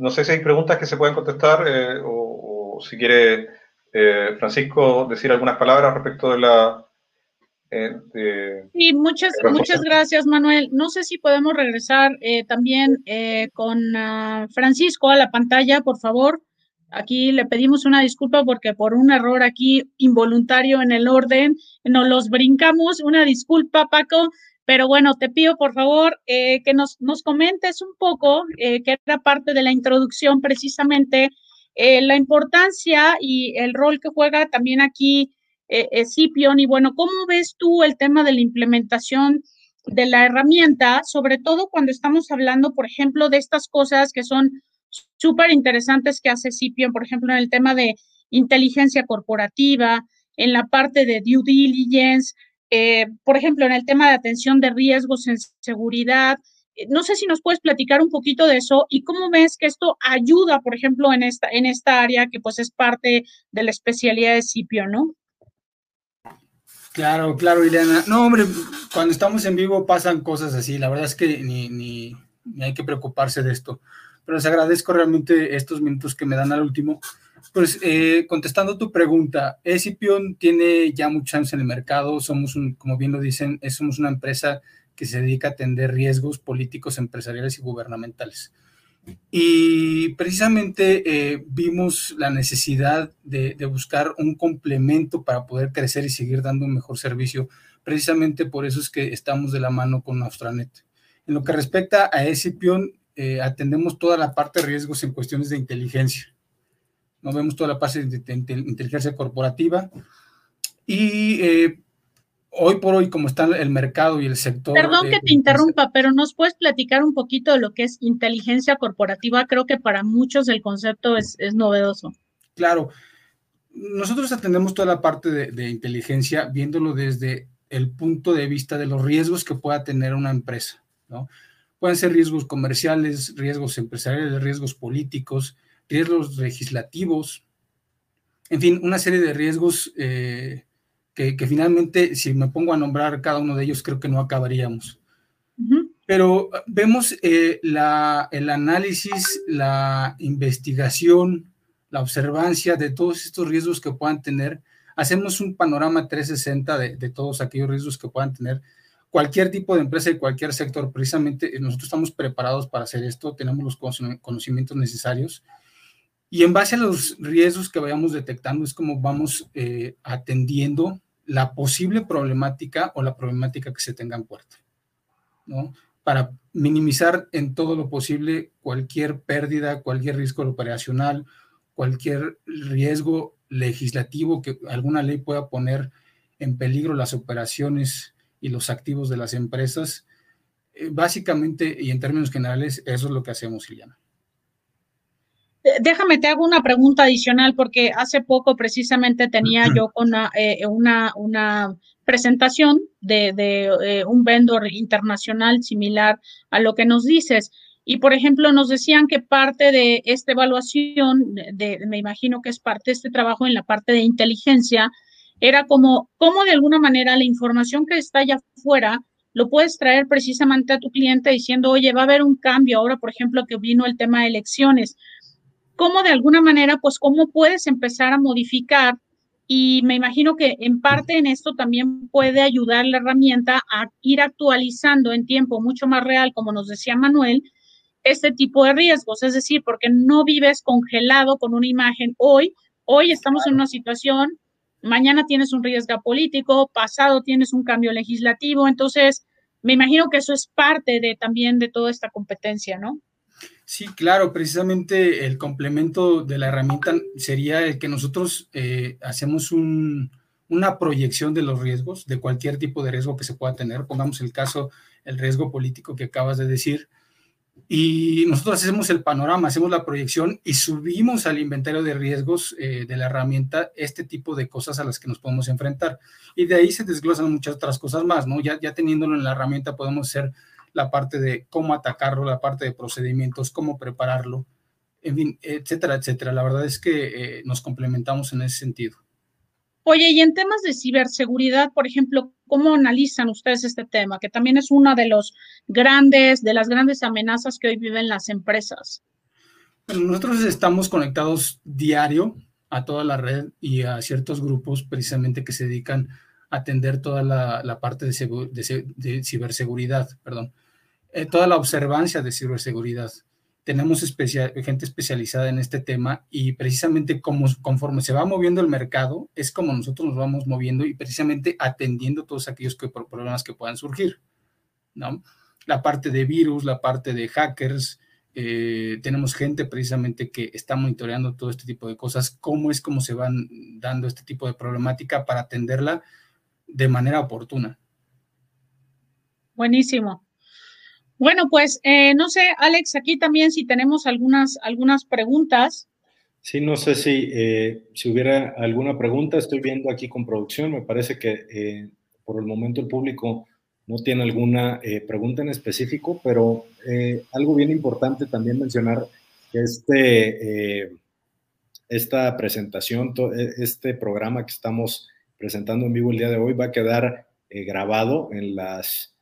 No sé si hay preguntas que se pueden contestar eh, o, si quiere eh, Francisco decir algunas palabras respecto de la... Eh, sí, muchas, muchas gracias Manuel. No sé si podemos regresar también con ah, Francisco a la pantalla, por favor. Aquí le pedimos una disculpa porque por un error aquí involuntario en el orden nos los brincamos. Una disculpa, Paco. Pero bueno, te pido por favor eh, que nos, nos, comentes un poco, eh, que era parte de la introducción precisamente, eh, la importancia y el rol que juega también aquí Scipion. Y bueno, ¿cómo ves tú el tema de la implementación de la herramienta, sobre todo cuando estamos hablando, por ejemplo, de estas cosas que son súper interesantes que hace Scipion, por ejemplo, en el tema de inteligencia corporativa, en la parte de due diligence, eh, por ejemplo, en el tema de atención de riesgos en seguridad. Eh, no sé si nos puedes platicar un poquito de eso y cómo ves que esto ayuda, por ejemplo, en esta, en esta área que pues es parte de la especialidad de CIPIO, ¿no? Claro, claro, Ileana. No, hombre, cuando estamos en vivo pasan cosas así. La verdad es que ni, ni, ni hay que preocuparse de esto. Pero les agradezco realmente estos minutos que me dan al último pues eh, contestando tu pregunta, Escipion tiene ya muchos años en el mercado, somos, como bien lo dicen, somos una empresa que se dedica a atender riesgos políticos, empresariales y gubernamentales. Y precisamente eh, vimos la necesidad de, buscar un complemento para poder crecer y seguir dando un mejor servicio. Precisamente por eso es que estamos de la mano con Austranet. En lo que respecta a Escipion, eh, atendemos toda la parte de riesgos en cuestiones de inteligencia no vemos toda la parte de, inteligencia corporativa. Y eh, hoy por hoy, como está el mercado y el sector. Perdón que te interrumpa, pero ¿nos puedes platicar un poquito de lo que es inteligencia corporativa? Creo que para muchos el concepto es, novedoso. Claro. Nosotros atendemos toda la parte de, de, inteligencia viéndolo desde el punto de vista de los riesgos que pueda tener una empresa, ¿no? Pueden ser riesgos comerciales, riesgos empresariales, riesgos políticos, riesgos legislativos, en fin, una serie de riesgos eh, que, finalmente, si me pongo a nombrar cada uno de ellos, creo que no acabaríamos. pero vemos eh, la, el análisis, la investigación, la observancia de todos estos riesgos que puedan tener. Hacemos un panorama 360 de, de todos aquellos riesgos que puedan tener cualquier tipo de empresa y cualquier sector. Precisamente nosotros estamos preparados para hacer esto, tenemos los conocimientos necesarios. Y en base a los riesgos que vayamos detectando es como vamos eh, atendiendo la posible problemática o la problemática que se tenga en puerta, ¿no? Para minimizar en todo lo posible cualquier pérdida, cualquier riesgo operacional, cualquier riesgo legislativo que alguna ley pueda poner en peligro las operaciones y los activos de las empresas. Eh, básicamente y en términos generales, eso es lo que hacemos, Iliana. Eh, déjame, te hago una pregunta adicional porque hace poco precisamente tenía yo una, eh, una, una, presentación de, de un vendor internacional similar a lo que nos dices. Y, por ejemplo, nos decían que parte de esta evaluación, de, me imagino que es parte de este trabajo en la parte de inteligencia, era como, cómo de alguna manera la información que está allá afuera lo puedes traer precisamente a tu cliente diciendo, oye, va a haber un cambio ahora, por ejemplo, que vino el tema de elecciones. ¿Cómo de alguna manera, pues, cómo puedes empezar a modificar? Y me imagino que en parte en esto también puede ayudar la herramienta a ir actualizando en tiempo mucho más real, como nos decía Manuel, este tipo de riesgos. Es decir, porque no vives congelado con una imagen hoy. Hoy estamos en una situación mañana tienes un riesgo político, pasado tienes un cambio legislativo, entonces me imagino que eso es parte de también de toda esta competencia, ¿no? Sí, claro, precisamente el complemento de la herramienta sería el que nosotros eh, hacemos una proyección de los riesgos, de cualquier tipo de riesgo que se pueda tener. Pongamos el caso, el riesgo político que acabas de decir, y nosotros hacemos el panorama, hacemos la proyección y subimos al inventario de riesgos eh, de la herramienta este tipo de cosas a las que nos podemos enfrentar. Y de ahí se desglosan muchas otras cosas más, ¿no? Ya, ya teniéndolo en la herramienta podemos hacer la parte de cómo atacarlo, la parte de procedimientos, cómo prepararlo, en fin, etcétera, etcétera. La verdad es que eh, nos complementamos en ese sentido. Oye, y en temas de ciberseguridad, por ejemplo, ¿cómo analizan ustedes este tema? Que también es una de los grandes, de las grandes amenazas que hoy viven las empresas. Bueno, nosotros estamos conectados diario a toda la red y a ciertos grupos precisamente que se dedican a atender toda la, parte de, ciberseguridad, perdón, eh, toda la observancia de ciberseguridad tenemos gente especializada en este tema y precisamente como, conforme se va moviendo el mercado, es como nosotros nos vamos moviendo y precisamente atendiendo todos aquellos problemas que puedan surgir, ¿no? La parte de virus, la parte de hackers, eh, tenemos gente precisamente que está monitoreando todo este tipo de cosas, cómo es como se van dando este tipo de problemática para atenderla de manera oportuna. Buenísimo. Bueno, pues eh, no sé, Alex, aquí también si tenemos algunas, algunas preguntas. Sí, no sé si, eh, si hubiera alguna pregunta. Estoy viendo aquí con producción. Me parece que eh, por el momento el público no tiene alguna pregunta en específico, pero algo bien importante también mencionar que este, esta presentación, este programa que estamos presentando en vivo el día de hoy va a quedar grabado en las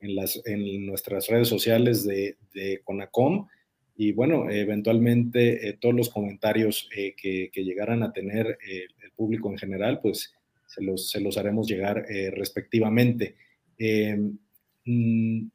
en, las, en nuestras redes sociales de, de CONACOM y bueno, eventualmente eh, todos los comentarios eh, que, que, llegaran a tener eh, el público en general, pues se los, se los haremos llegar respectivamente. Mm,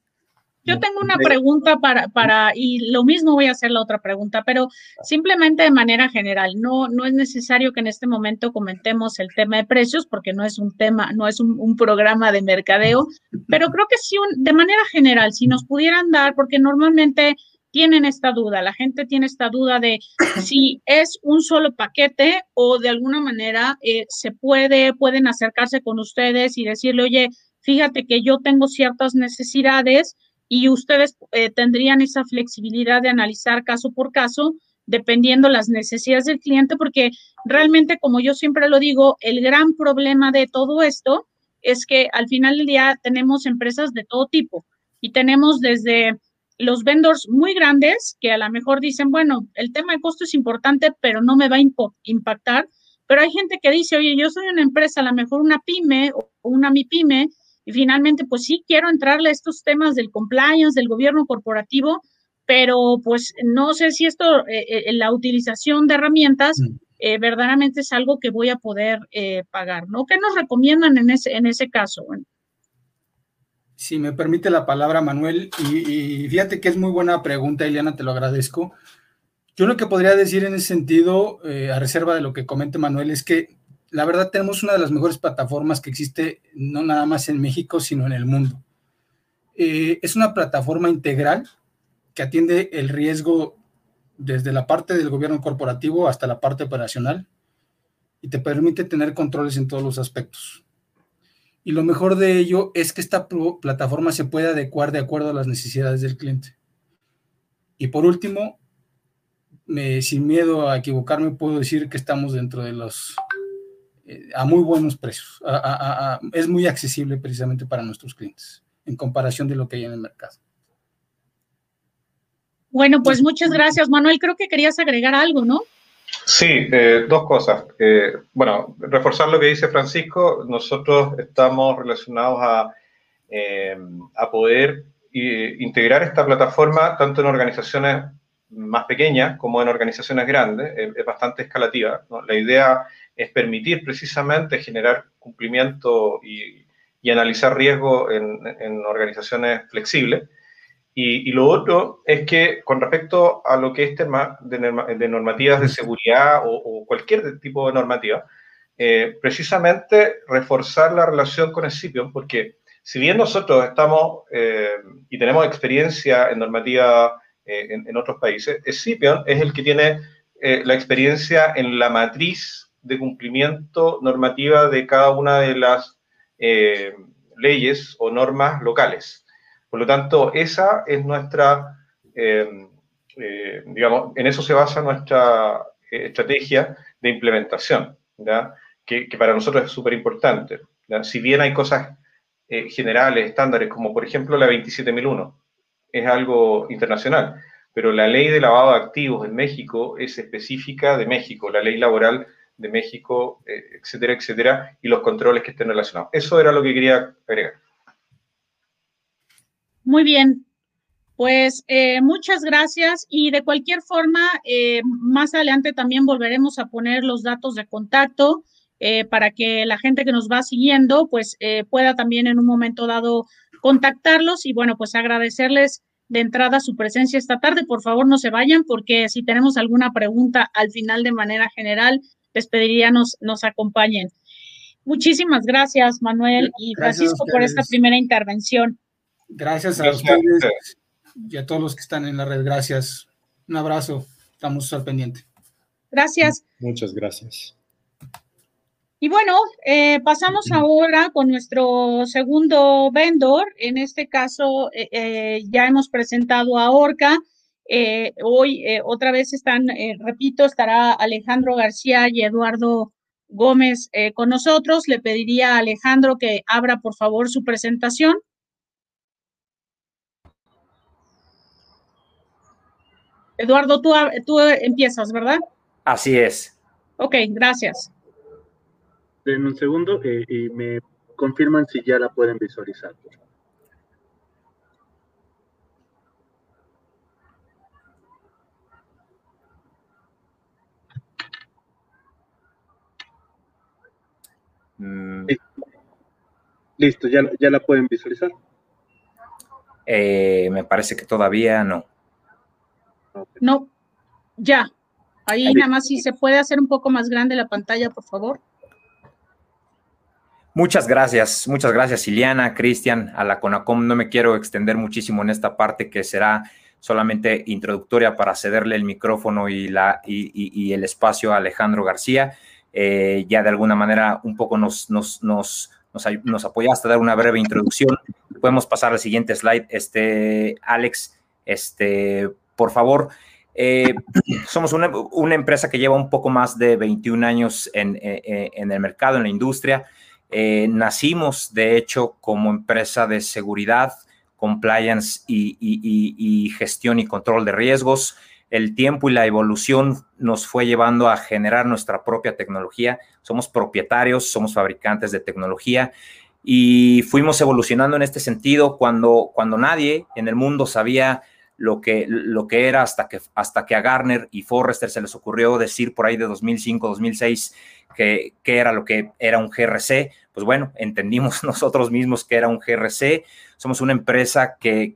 yo tengo una pregunta para, para, y lo mismo voy a hacer la otra pregunta, pero simplemente de manera general, no, no es necesario que en este momento comentemos el tema de precios, porque no es un tema, no es un, programa de mercadeo, pero creo que sí, de manera general, si nos pudieran dar, porque normalmente tienen esta duda, la gente tiene esta duda de si es un solo paquete o de alguna manera eh, se puede, pueden acercarse con ustedes y decirle, oye, fíjate que yo tengo ciertas necesidades, y ustedes eh, tendrían esa flexibilidad de analizar caso por caso dependiendo las necesidades del cliente, porque realmente, como yo siempre lo digo, el gran problema de todo esto es que al final del día tenemos empresas de todo tipo y tenemos desde los vendors muy grandes que a lo mejor dicen, bueno, el tema de costo es importante, pero no me va a impactar. Pero hay gente que dice, oye, yo soy una empresa, a lo mejor una pyme o una mi pyme, y finalmente, pues sí, quiero entrarle a estos temas del compliance, del gobierno corporativo, pero pues no sé si esto, eh, eh, la utilización de herramientas mm. eh, verdaderamente es algo que voy a poder pagar, ¿no? ¿Qué nos recomiendan en ese, en ese caso? Si me permite la palabra, Manuel, y, fíjate que es muy buena pregunta, Eliana, te lo agradezco. Yo lo que podría decir en ese sentido, a reserva de lo que comente Manuel, es que la verdad tenemos una de las mejores plataformas que existe, no nada más en México, sino en el mundo. es una plataforma integral que atiende el riesgo desde la parte del gobierno corporativo hasta la parte operacional y te permite tener controles en todos los aspectos. Y lo mejor de ello es que esta plataforma se puede adecuar de acuerdo a las necesidades del cliente. Y por último, sin miedo a equivocarme, puedo decir que estamos dentro de los eh, a muy buenos precios. es muy accesible precisamente para nuestros clientes en comparación de lo que hay en el mercado. Bueno, pues muchas gracias, Manuel. Creo que querías agregar algo, ¿no? Sí, eh, dos cosas. Eh, bueno, reforzar lo que dice Francisco, nosotros estamos relacionados a, eh, a poder integrar esta plataforma tanto en organizaciones más pequeñas como en organizaciones grandes, es bastante escalativa. La idea es permitir precisamente generar cumplimiento y, y analizar riesgo en, en organizaciones flexibles. Y, lo otro es que con respecto a lo que es tema de, normativas de seguridad o, cualquier tipo de normativa, eh, precisamente reforzar la relación con el CIPION, porque si bien nosotros estamos eh, y tenemos experiencia en normativa eh, en, otros países, el CIPION es el que tiene la experiencia en la matriz de cumplimiento normativa de cada una de las leyes o normas locales. Por lo tanto, esa es nuestra, eh, eh, digamos, en eso se basa nuestra eh, estrategia de implementación, Que, para nosotros es súper importante. Si bien hay cosas generales, estándares, como por ejemplo la 27001, es algo internacional, pero la ley de lavado de activos en México es específica de México, la ley laboral de México, etcétera, etcétera, y los controles que estén relacionados. Eso era lo que quería agregar. Muy bien, pues eh, muchas gracias y de cualquier forma, eh, más adelante también volveremos a poner los datos de contacto eh, para que la gente que nos va siguiendo pues pueda también en un momento dado contactarlos y bueno, pues agradecerles de entrada su presencia esta tarde. Por favor, no se vayan porque si tenemos alguna pregunta al final de manera general, les pediría nos, nos acompañen. Muchísimas gracias, Manuel y Francisco, por esta primera intervención. Gracias a ustedes y a todos los que están en la red. Gracias. Un abrazo. Estamos al pendiente. Gracias. Muchas gracias. Y bueno, eh, pasamos ahora con nuestro segundo vendor. En este caso, eh, eh, ya hemos presentado a Orca. Hoy otra vez están, repito, estará Alejandro García y Eduardo Gómez con nosotros. Le pediría a Alejandro que abra, por favor, su presentación. Eduardo, tú, tú empiezas, ¿verdad? Así es. Ok, gracias. En un segundo eh, y me confirman si ya la pueden visualizar. Mm. Listo, ¿ya, ya la pueden visualizar. Eh, me parece que todavía no. No, ya. Ahí nada más si se puede hacer un poco más grande la pantalla, por favor. Muchas gracias, muchas gracias Iliana, Cristian, a la CONACOM. No me quiero extender muchísimo en esta parte que será solamente introductoria para cederle el micrófono y, la, y, el espacio a Alejandro García. Eh, ya de alguna manera un poco nos, nos, nos, nos, nos apoyaste a dar una breve introducción. Podemos pasar al siguiente slide, este, Alex, este, por favor. Eh, somos una, empresa que lleva un poco más de 21 años en, eh, eh, el mercado, en la industria. nacimos, de hecho, como empresa de seguridad, compliance y, gestión y control de riesgos. El tiempo y la evolución nos fue llevando a generar nuestra propia tecnología. Somos propietarios, somos fabricantes de tecnología y fuimos evolucionando en este sentido cuando, cuando nadie en el mundo sabía lo que, lo que era hasta que, hasta que a Garner y Forrester se les ocurrió decir por ahí de 2005, 2006 que, que era lo que era un GRC. Pues bueno, entendimos [laughs] nosotros mismos que era un GRC. Somos una empresa que,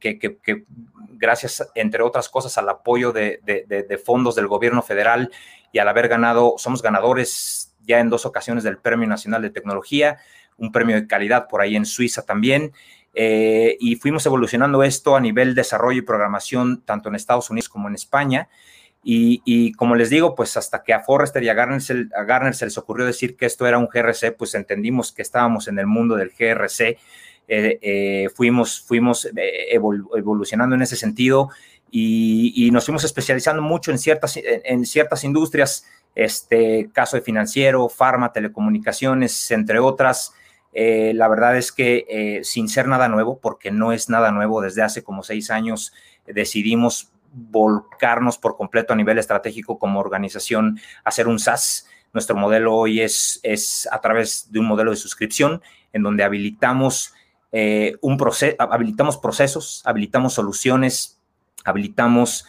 gracias, entre otras cosas, al apoyo de fondos del gobierno federal y al haber ganado, somos ganadores ya en dos ocasiones del Premio Nacional de Tecnología, un premio de calidad por ahí en Suiza también. Eh, y fuimos evolucionando esto a nivel desarrollo y programación, tanto en Estados Unidos como en España. Y, como les digo, pues hasta que a Forrester y a Garner, se, a Garner, se, les ocurrió decir que esto era un GRC, pues entendimos que estábamos en el mundo del GRC. Eh, eh, fuimos fuimos evolucionando en ese sentido y, nos fuimos especializando mucho en ciertas, en, ciertas industrias, este caso de financiero, farma, telecomunicaciones, entre otras. Eh, la verdad es que eh, sin ser nada nuevo, porque no es nada nuevo, desde hace como seis años decidimos volcarnos por completo a nivel estratégico como organización, hacer un SaaS. Nuestro modelo hoy es, es a través de un modelo de suscripción en donde habilitamos, eh, un proceso, habilitamos procesos, habilitamos soluciones, habilitamos,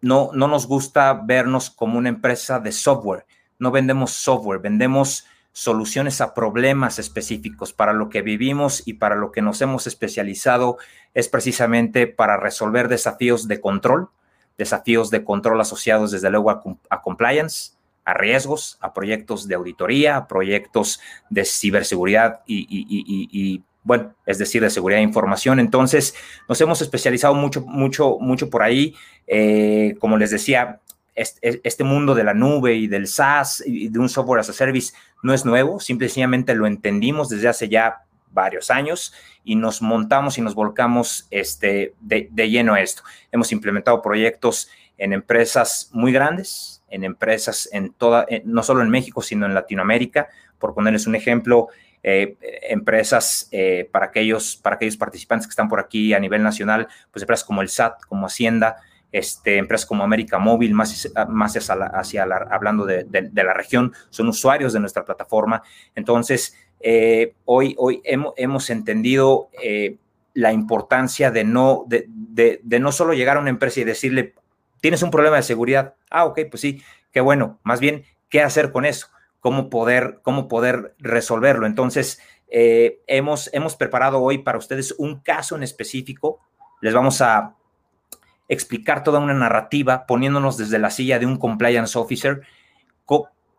no, no nos gusta vernos como una empresa de software, no vendemos software, vendemos soluciones a problemas específicos. Para lo que vivimos y para lo que nos hemos especializado es precisamente para resolver desafíos de control, desafíos de control asociados desde luego a, compliance, a riesgos, a proyectos de auditoría, a proyectos de ciberseguridad y, bueno, es decir, de seguridad de información. Entonces, nos hemos especializado mucho, mucho, mucho por ahí. Eh, como les decía, este, mundo de la nube y del SaaS y de un software as a service no es nuevo, simplemente lo entendimos desde hace ya varios años y nos montamos y nos volcamos este, de, lleno a esto. Hemos implementado proyectos en empresas muy grandes, en empresas en toda, no solo en México, sino en Latinoamérica. Por ponerles un ejemplo, eh, empresas eh, para, aquellos, para aquellos participantes que están por aquí a nivel nacional, pues empresas como el SAT, como Hacienda, este, empresas como América Móvil, más, más hacia, la, hablando de, la región, son usuarios de nuestra plataforma. Entonces, eh, hoy, hoy hemos, entendido eh, la importancia de no, de, no solo llegar a una empresa y decirle, tienes un problema de seguridad. Ah, ok, pues sí, qué bueno. Más bien, ¿qué hacer con eso? ¿Cómo poder, cómo poder resolverlo? Entonces, eh, hemos, hemos preparado hoy para ustedes un caso en específico. Les vamos a explicar toda una narrativa poniéndonos desde la silla de un compliance officer,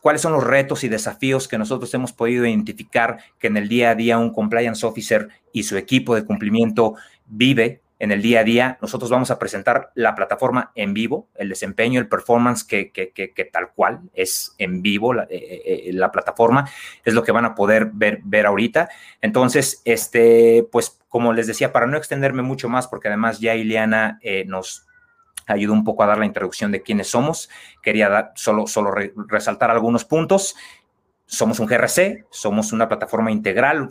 cuáles son los retos y desafíos que nosotros hemos podido identificar que en el día a día un compliance officer y su equipo de cumplimiento vive en el día a día. Nosotros vamos a presentar la plataforma en vivo, el desempeño, el performance que, que, tal cual es en vivo la, eh, eh, la, plataforma, es lo que van a poder ver, ver ahorita. Entonces, este, pues como les decía, para no extenderme mucho más, porque además ya Ileana eh, nos ayudó un poco a dar la introducción de quiénes somos, quería dar, solo, solo resaltar algunos puntos. Somos un GRC, somos una plataforma integral,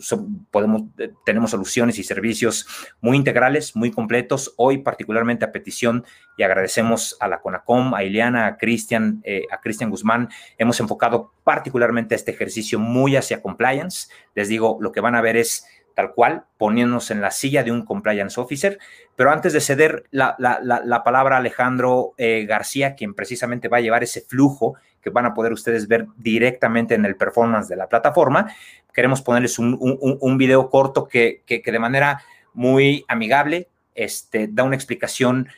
podemos, eh, tenemos soluciones y servicios muy integrales, muy completos. Hoy, particularmente a petición, y agradecemos a la CONACOM, a Ileana, a Cristian, eh, a Cristian Guzmán, hemos enfocado particularmente este ejercicio muy hacia compliance. Les digo, lo que van a ver es tal cual, poniéndonos en la silla de un compliance officer. Pero antes de ceder la, palabra a Alejandro eh, García, quien precisamente va a llevar ese flujo que van a poder ustedes ver directamente en el performance de la plataforma, queremos ponerles un, un, video corto que, que, de manera muy amigable este, da una explicación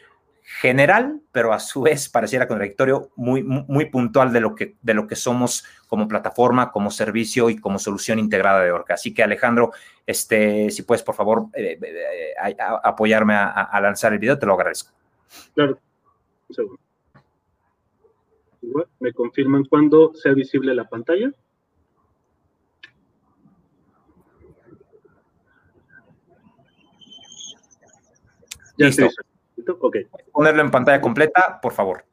general, pero a su vez pareciera contradictorio, muy, muy puntual de lo, que, de lo que somos como plataforma, como servicio y como solución integrada de Orca. Así que Alejandro, este, si puedes por favor eh, eh, apoyarme a, lanzar el video, te lo agradezco. Claro, un segundo. ¿Me confirman cuando sea visible la pantalla? Ya Listo. Ponerlo en pantalla completa, por favor.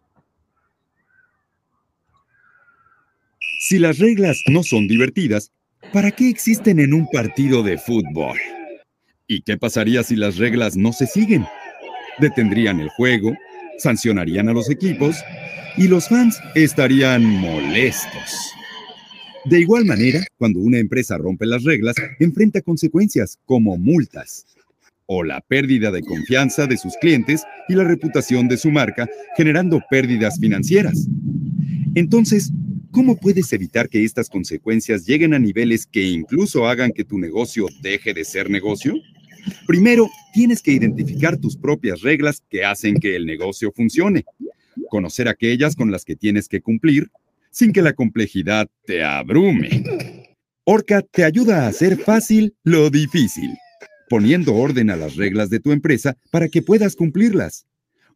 Si las reglas no son divertidas, ¿para qué existen en un partido de fútbol? ¿Y qué pasaría si las reglas no se siguen? Detendrían el juego, sancionarían a los equipos y los fans estarían molestos. De igual manera, cuando una empresa rompe las reglas, enfrenta consecuencias como multas o la pérdida de confianza de sus clientes y la reputación de su marca, generando pérdidas financieras. Entonces, ¿cómo puedes evitar que estas consecuencias lleguen a niveles que incluso hagan que tu negocio deje de ser negocio? Primero, tienes que identificar tus propias reglas que hacen que el negocio funcione, conocer aquellas con las que tienes que cumplir sin que la complejidad te abrume. Orca te ayuda a hacer fácil lo difícil, poniendo orden a las reglas de tu empresa para que puedas cumplirlas.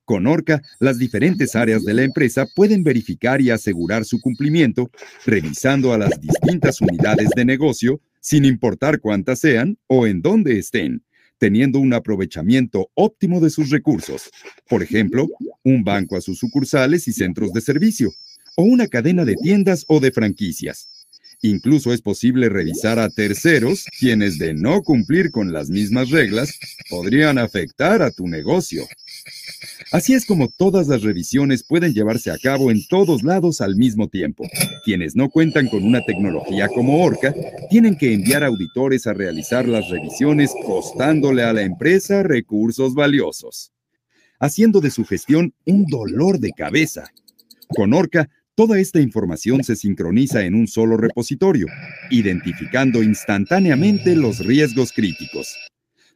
Con Orca, las diferentes áreas de la empresa pueden verificar y asegurar su cumplimiento, revisando a las distintas unidades de negocio, sin importar cuántas sean o en dónde estén, teniendo un aprovechamiento óptimo de sus recursos. Por ejemplo, un banco a sus sucursales y centros de servicio, o una cadena de tiendas o de franquicias. Incluso es posible revisar a terceros quienes de no cumplir con las mismas reglas podrían afectar a tu negocio. Así es como todas las revisiones pueden llevarse a cabo en todos lados al mismo tiempo. Quienes no cuentan con una tecnología como Orca tienen que enviar auditores a realizar las revisiones costándole a la empresa recursos valiosos, haciendo de su gestión un dolor de cabeza. Con Orca Toda esta información se sincroniza en un solo repositorio, identificando instantáneamente los riesgos críticos.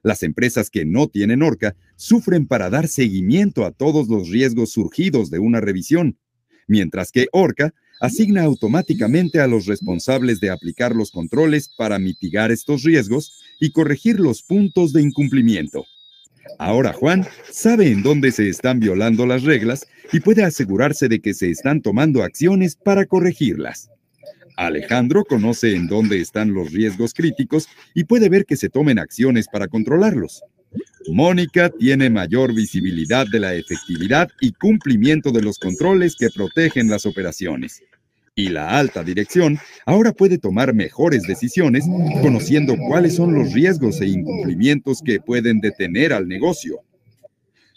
Las empresas que no tienen Orca sufren para dar seguimiento a todos los riesgos surgidos de una revisión, mientras que Orca asigna automáticamente a los responsables de aplicar los controles para mitigar estos riesgos y corregir los puntos de incumplimiento. Ahora Juan sabe en dónde se están violando las reglas y puede asegurarse de que se están tomando acciones para corregirlas. Alejandro conoce en dónde están los riesgos críticos y puede ver que se tomen acciones para controlarlos. Mónica tiene mayor visibilidad de la efectividad y cumplimiento de los controles que protegen las operaciones y la alta dirección ahora puede tomar mejores decisiones conociendo cuáles son los riesgos e incumplimientos que pueden detener al negocio.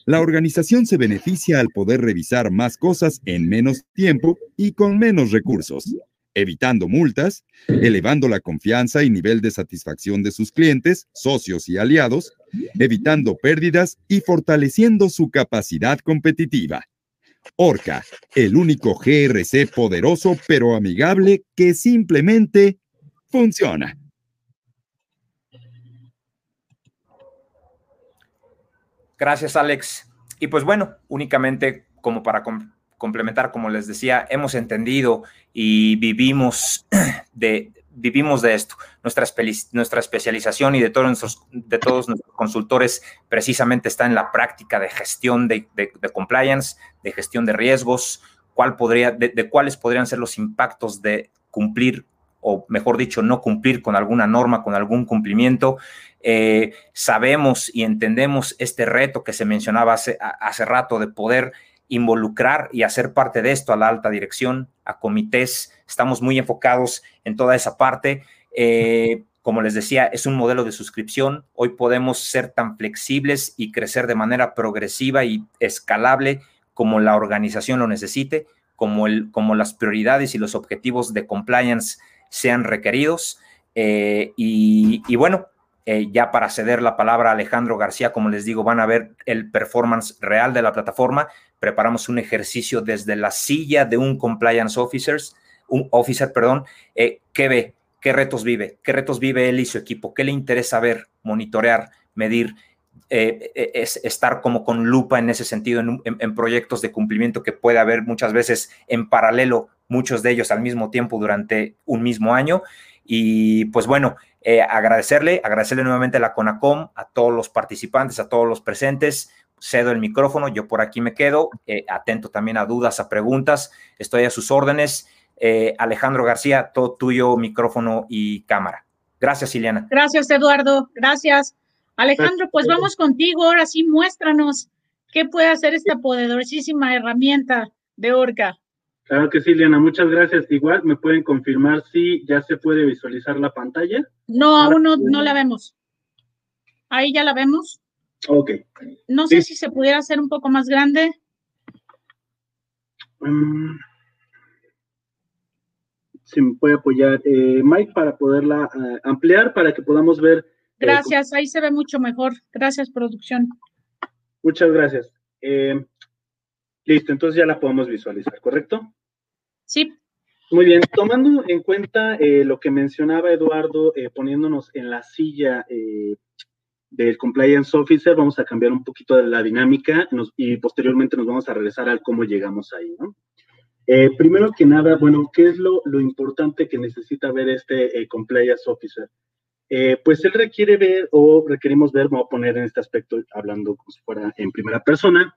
La organización se beneficia al poder revisar más cosas en menos tiempo y con menos recursos, evitando multas, elevando la confianza y nivel de satisfacción de sus clientes, socios y aliados, evitando pérdidas y fortaleciendo su capacidad competitiva. Orca, el único GRC poderoso pero amigable que simplemente funciona. Gracias, Alex. Y pues bueno, únicamente como para complementar, como les decía, hemos entendido y vivimos [clears throat] de, vivimos de esto. Nuestra, nuestra especialización y de todos, nuestros, de todos nuestros consultores precisamente está en la práctica de gestión de, compliance, de gestión de riesgos, cuál podría, de, cuáles podrían ser los impactos de cumplir o mejor dicho, no cumplir con alguna norma, con algún cumplimiento. Eh, sabemos y entendemos este reto que se mencionaba hace, hace rato de poder involucrar y hacer parte de esto a la alta dirección, a comités. Estamos muy enfocados en toda esa parte. Eh, como les decía, es un modelo de suscripción. Hoy podemos ser tan flexibles y crecer de manera progresiva y escalable como la organización lo necesite, como, el, como las prioridades y los objetivos de compliance sean requeridos. Eh, y, y, bueno, eh, ya para ceder la palabra a Alejandro García, como les digo, van a ver el performance real de la plataforma. Preparamos un ejercicio desde la silla de un compliance officers, un officer, perdón, eh, ¿qué ve? ¿Qué retos vive? ¿Qué retos vive él y su equipo? ¿Qué le interesa ver, monitorear, medir? Eh, es estar como con lupa en ese sentido en, proyectos de cumplimiento que puede haber muchas veces en paralelo, muchos de ellos al mismo tiempo durante un mismo año. Y pues bueno, eh, agradecerle, agradecerle nuevamente a la CONACOM, a todos los participantes, a todos los presentes. Cedo el micrófono, yo por aquí me quedo, eh, atento también a dudas, a preguntas, estoy a sus órdenes. Eh, Alejandro García, todo tuyo, micrófono y cámara. Gracias, Ileana. Gracias, Eduardo. Gracias. Alejandro, pues vamos contigo. Ahora sí, muéstranos qué puede hacer esta poderosísima herramienta de Orca. Claro que sí, Liana, muchas gracias. Igual, ¿me pueden confirmar si ya se puede visualizar la pantalla? No, aún no, la vemos. Ahí ya la vemos. Ok. No sé si se pudiera hacer un poco más grande. Mm. si me puede apoyar eh, Mike para poderla eh, ampliar, para que podamos ver. Gracias, ahí se ve mucho mejor. Gracias, producción. Muchas gracias. listo, entonces ya la podemos visualizar, ¿correcto? Sí. Muy bien, tomando en cuenta lo que mencionaba Eduardo, poniéndonos en la silla del compliance officer, vamos a cambiar un poquito de la dinámica y posteriormente nos vamos a regresar al cómo llegamos ahí, ¿no? Eh, primero que nada, bueno, ¿qué es lo, lo importante que necesita ver este eh, compliance officer? Eh, pues él requiere ver o requerimos ver, me voy a poner en este aspecto hablando como si fuera en primera persona.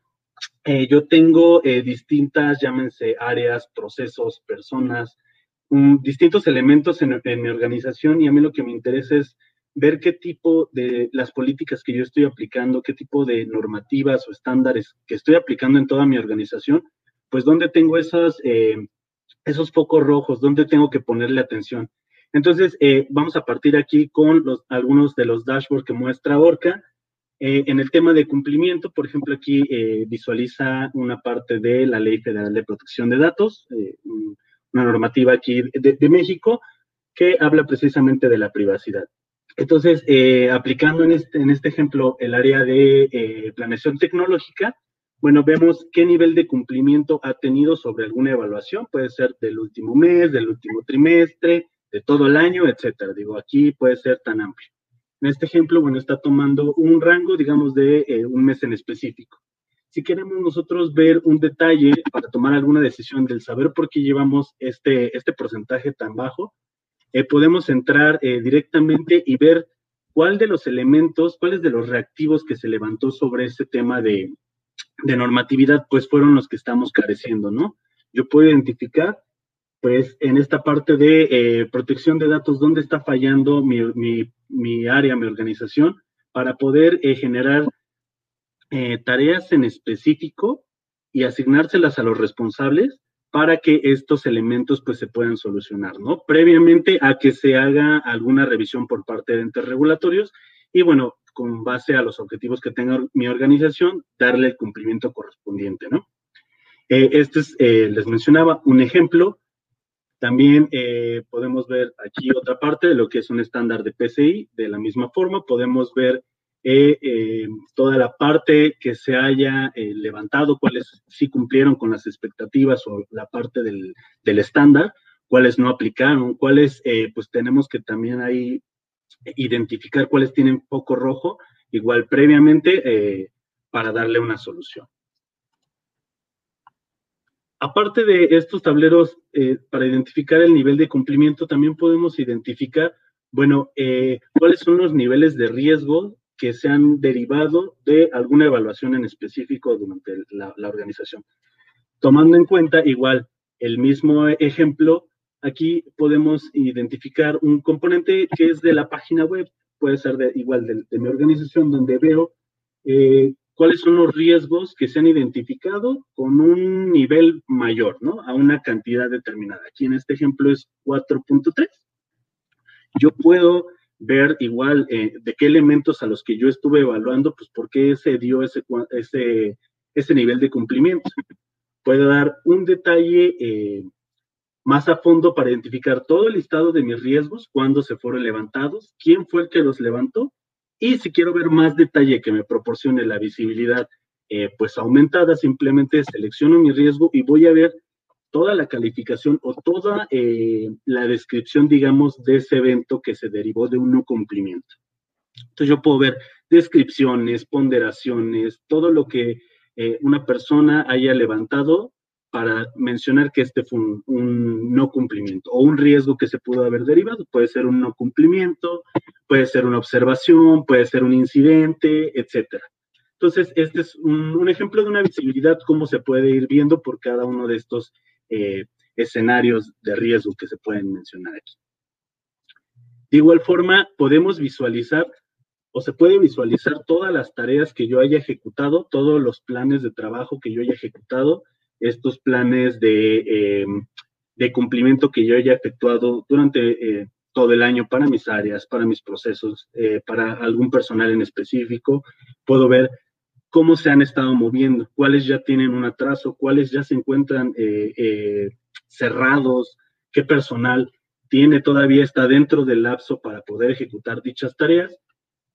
Yo tengo distintas, llámense áreas, procesos, personas, distintos elementos en, mi organización y a mí lo que me interesa es ver qué tipo de las políticas que yo estoy aplicando, qué tipo de normativas o estándares que estoy aplicando en toda mi organización, pues dónde tengo esos, eh, esos focos rojos, dónde tengo que ponerle atención. Entonces, eh, vamos a partir aquí con algunos de los dashboards que muestra Orca. Eh, en el tema de cumplimiento, por ejemplo, aquí visualiza una parte de la Ley Federal de Protección de Datos, una normativa aquí de, de México que habla precisamente de la privacidad. Entonces, eh, aplicando en este, en este ejemplo el área de eh, planeación tecnológica, bueno, vemos qué nivel de cumplimiento ha tenido sobre alguna evaluación, puede ser del último mes, del último trimestre, de todo el año, etcétera. Digo, aquí puede ser tan amplio. En este ejemplo, bueno, está tomando un rango, digamos, de eh, un mes en específico. Si queremos nosotros ver un detalle para tomar alguna decisión del saber por qué llevamos este, este porcentaje tan bajo, eh, podemos entrar eh, directamente y ver cuál de los elementos, cuáles de los reactivos que se levantó sobre este tema de, normatividad, pues fueron los que estamos careciendo, ¿no? Yo puedo identificar, pues, en esta parte de eh, protección de datos, dónde está fallando mi, mi área, mi organización, para poder generar tareas en específico y asignárselas a los responsables para que estos elementos pues se puedan solucionar, ¿no? Previamente a que se haga alguna revisión por parte de entes regulatorios y bueno, con base a los objetivos que tenga mi organización, darle el cumplimiento correspondiente, ¿no? Eh, este es, eh, les mencionaba, un ejemplo. También eh, podemos ver aquí otra parte de lo que es un estándar de PCI. De la misma forma, podemos ver eh, eh, toda la parte que se haya eh, levantado, cuáles sí cumplieron con las expectativas o la parte del, del estándar, cuáles no aplicaron, cuáles pues tenemos que también ahí identificar cuáles tienen foco rojo, igual previamente para darle una solución. Aparte de estos tableros, para identificar el nivel de cumplimiento, también podemos identificar, bueno, cuáles son los niveles de riesgo que se han derivado de alguna evaluación en específico durante la, organización. Tomando en cuenta igual el mismo ejemplo, aquí podemos identificar un componente que es de la página web, puede ser de, igual de, mi organización, donde veo eh, cuáles son los riesgos que se han identificado con un nivel mayor, ¿no? A una cantidad determinada. Aquí en este ejemplo es 4.3. Yo puedo ver igual eh, de qué elementos a los que yo estuve evaluando, pues por qué se dio ese, ese, ese nivel de cumplimiento. Puedo dar un detalle eh, más a fondo para identificar todo el listado de mis riesgos, cuándo se fueron levantados, quién fue el que los levantó, y si quiero ver más detalle que me proporcione la visibilidad eh, pues aumentada, simplemente selecciono mi riesgo y voy a ver toda la calificación o toda eh, la descripción, digamos, de ese evento que se derivó de un no cumplimiento. Entonces yo puedo ver descripciones, ponderaciones, todo lo que eh, una persona haya levantado para mencionar que este fue un, no cumplimiento o un riesgo que se pudo haber derivado. Puede ser un no cumplimiento, puede ser una observación, puede ser un incidente, etcétera. Entonces, este es un, ejemplo de una visibilidad, cómo se puede ir viendo por cada uno de estos eh, escenarios de riesgo que se pueden mencionar aquí. De igual forma, podemos visualizar o se puede visualizar todas las tareas que yo haya ejecutado, todos los planes de trabajo que yo haya ejecutado, estos planes de, eh, cumplimiento que yo haya efectuado durante eh, todo el año para mis áreas, para mis procesos, para algún personal en específico. Puedo ver cómo se han estado moviendo, cuáles ya tienen un atraso, cuáles ya se encuentran eh, eh, cerrados, qué personal tiene todavía, está dentro del lapso para poder ejecutar dichas tareas.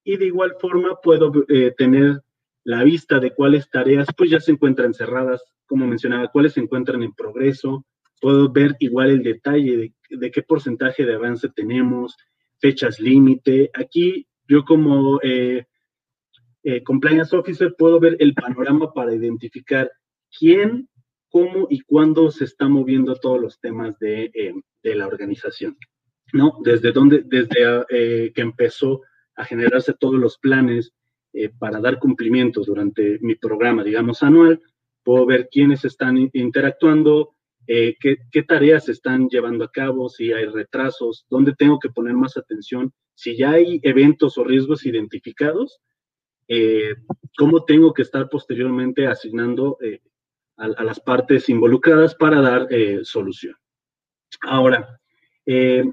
Y de igual forma puedo eh, tener la vista de cuáles tareas pues ya se encuentran cerradas, como mencionaba, cuáles se encuentran en progreso. Puedo ver igual el detalle de, qué porcentaje de avance tenemos, fechas límite. Aquí yo como eh, eh, compliance officer puedo ver el panorama para identificar quién cómo y cuándo se están moviendo todos los temas de, eh, de la organización, ¿no? Desde dónde, desde eh, que empezó a generarse todos los planes eh, para dar cumplimiento durante mi programa, digamos, anual, puedo ver quiénes están interactuando, qué, qué, tareas se están llevando a cabo, si hay retrasos, dónde tengo que poner más atención, si ya hay eventos o riesgos identificados, cómo tengo que estar posteriormente asignando a, las partes involucradas para dar eh, solución. Ahora, eh,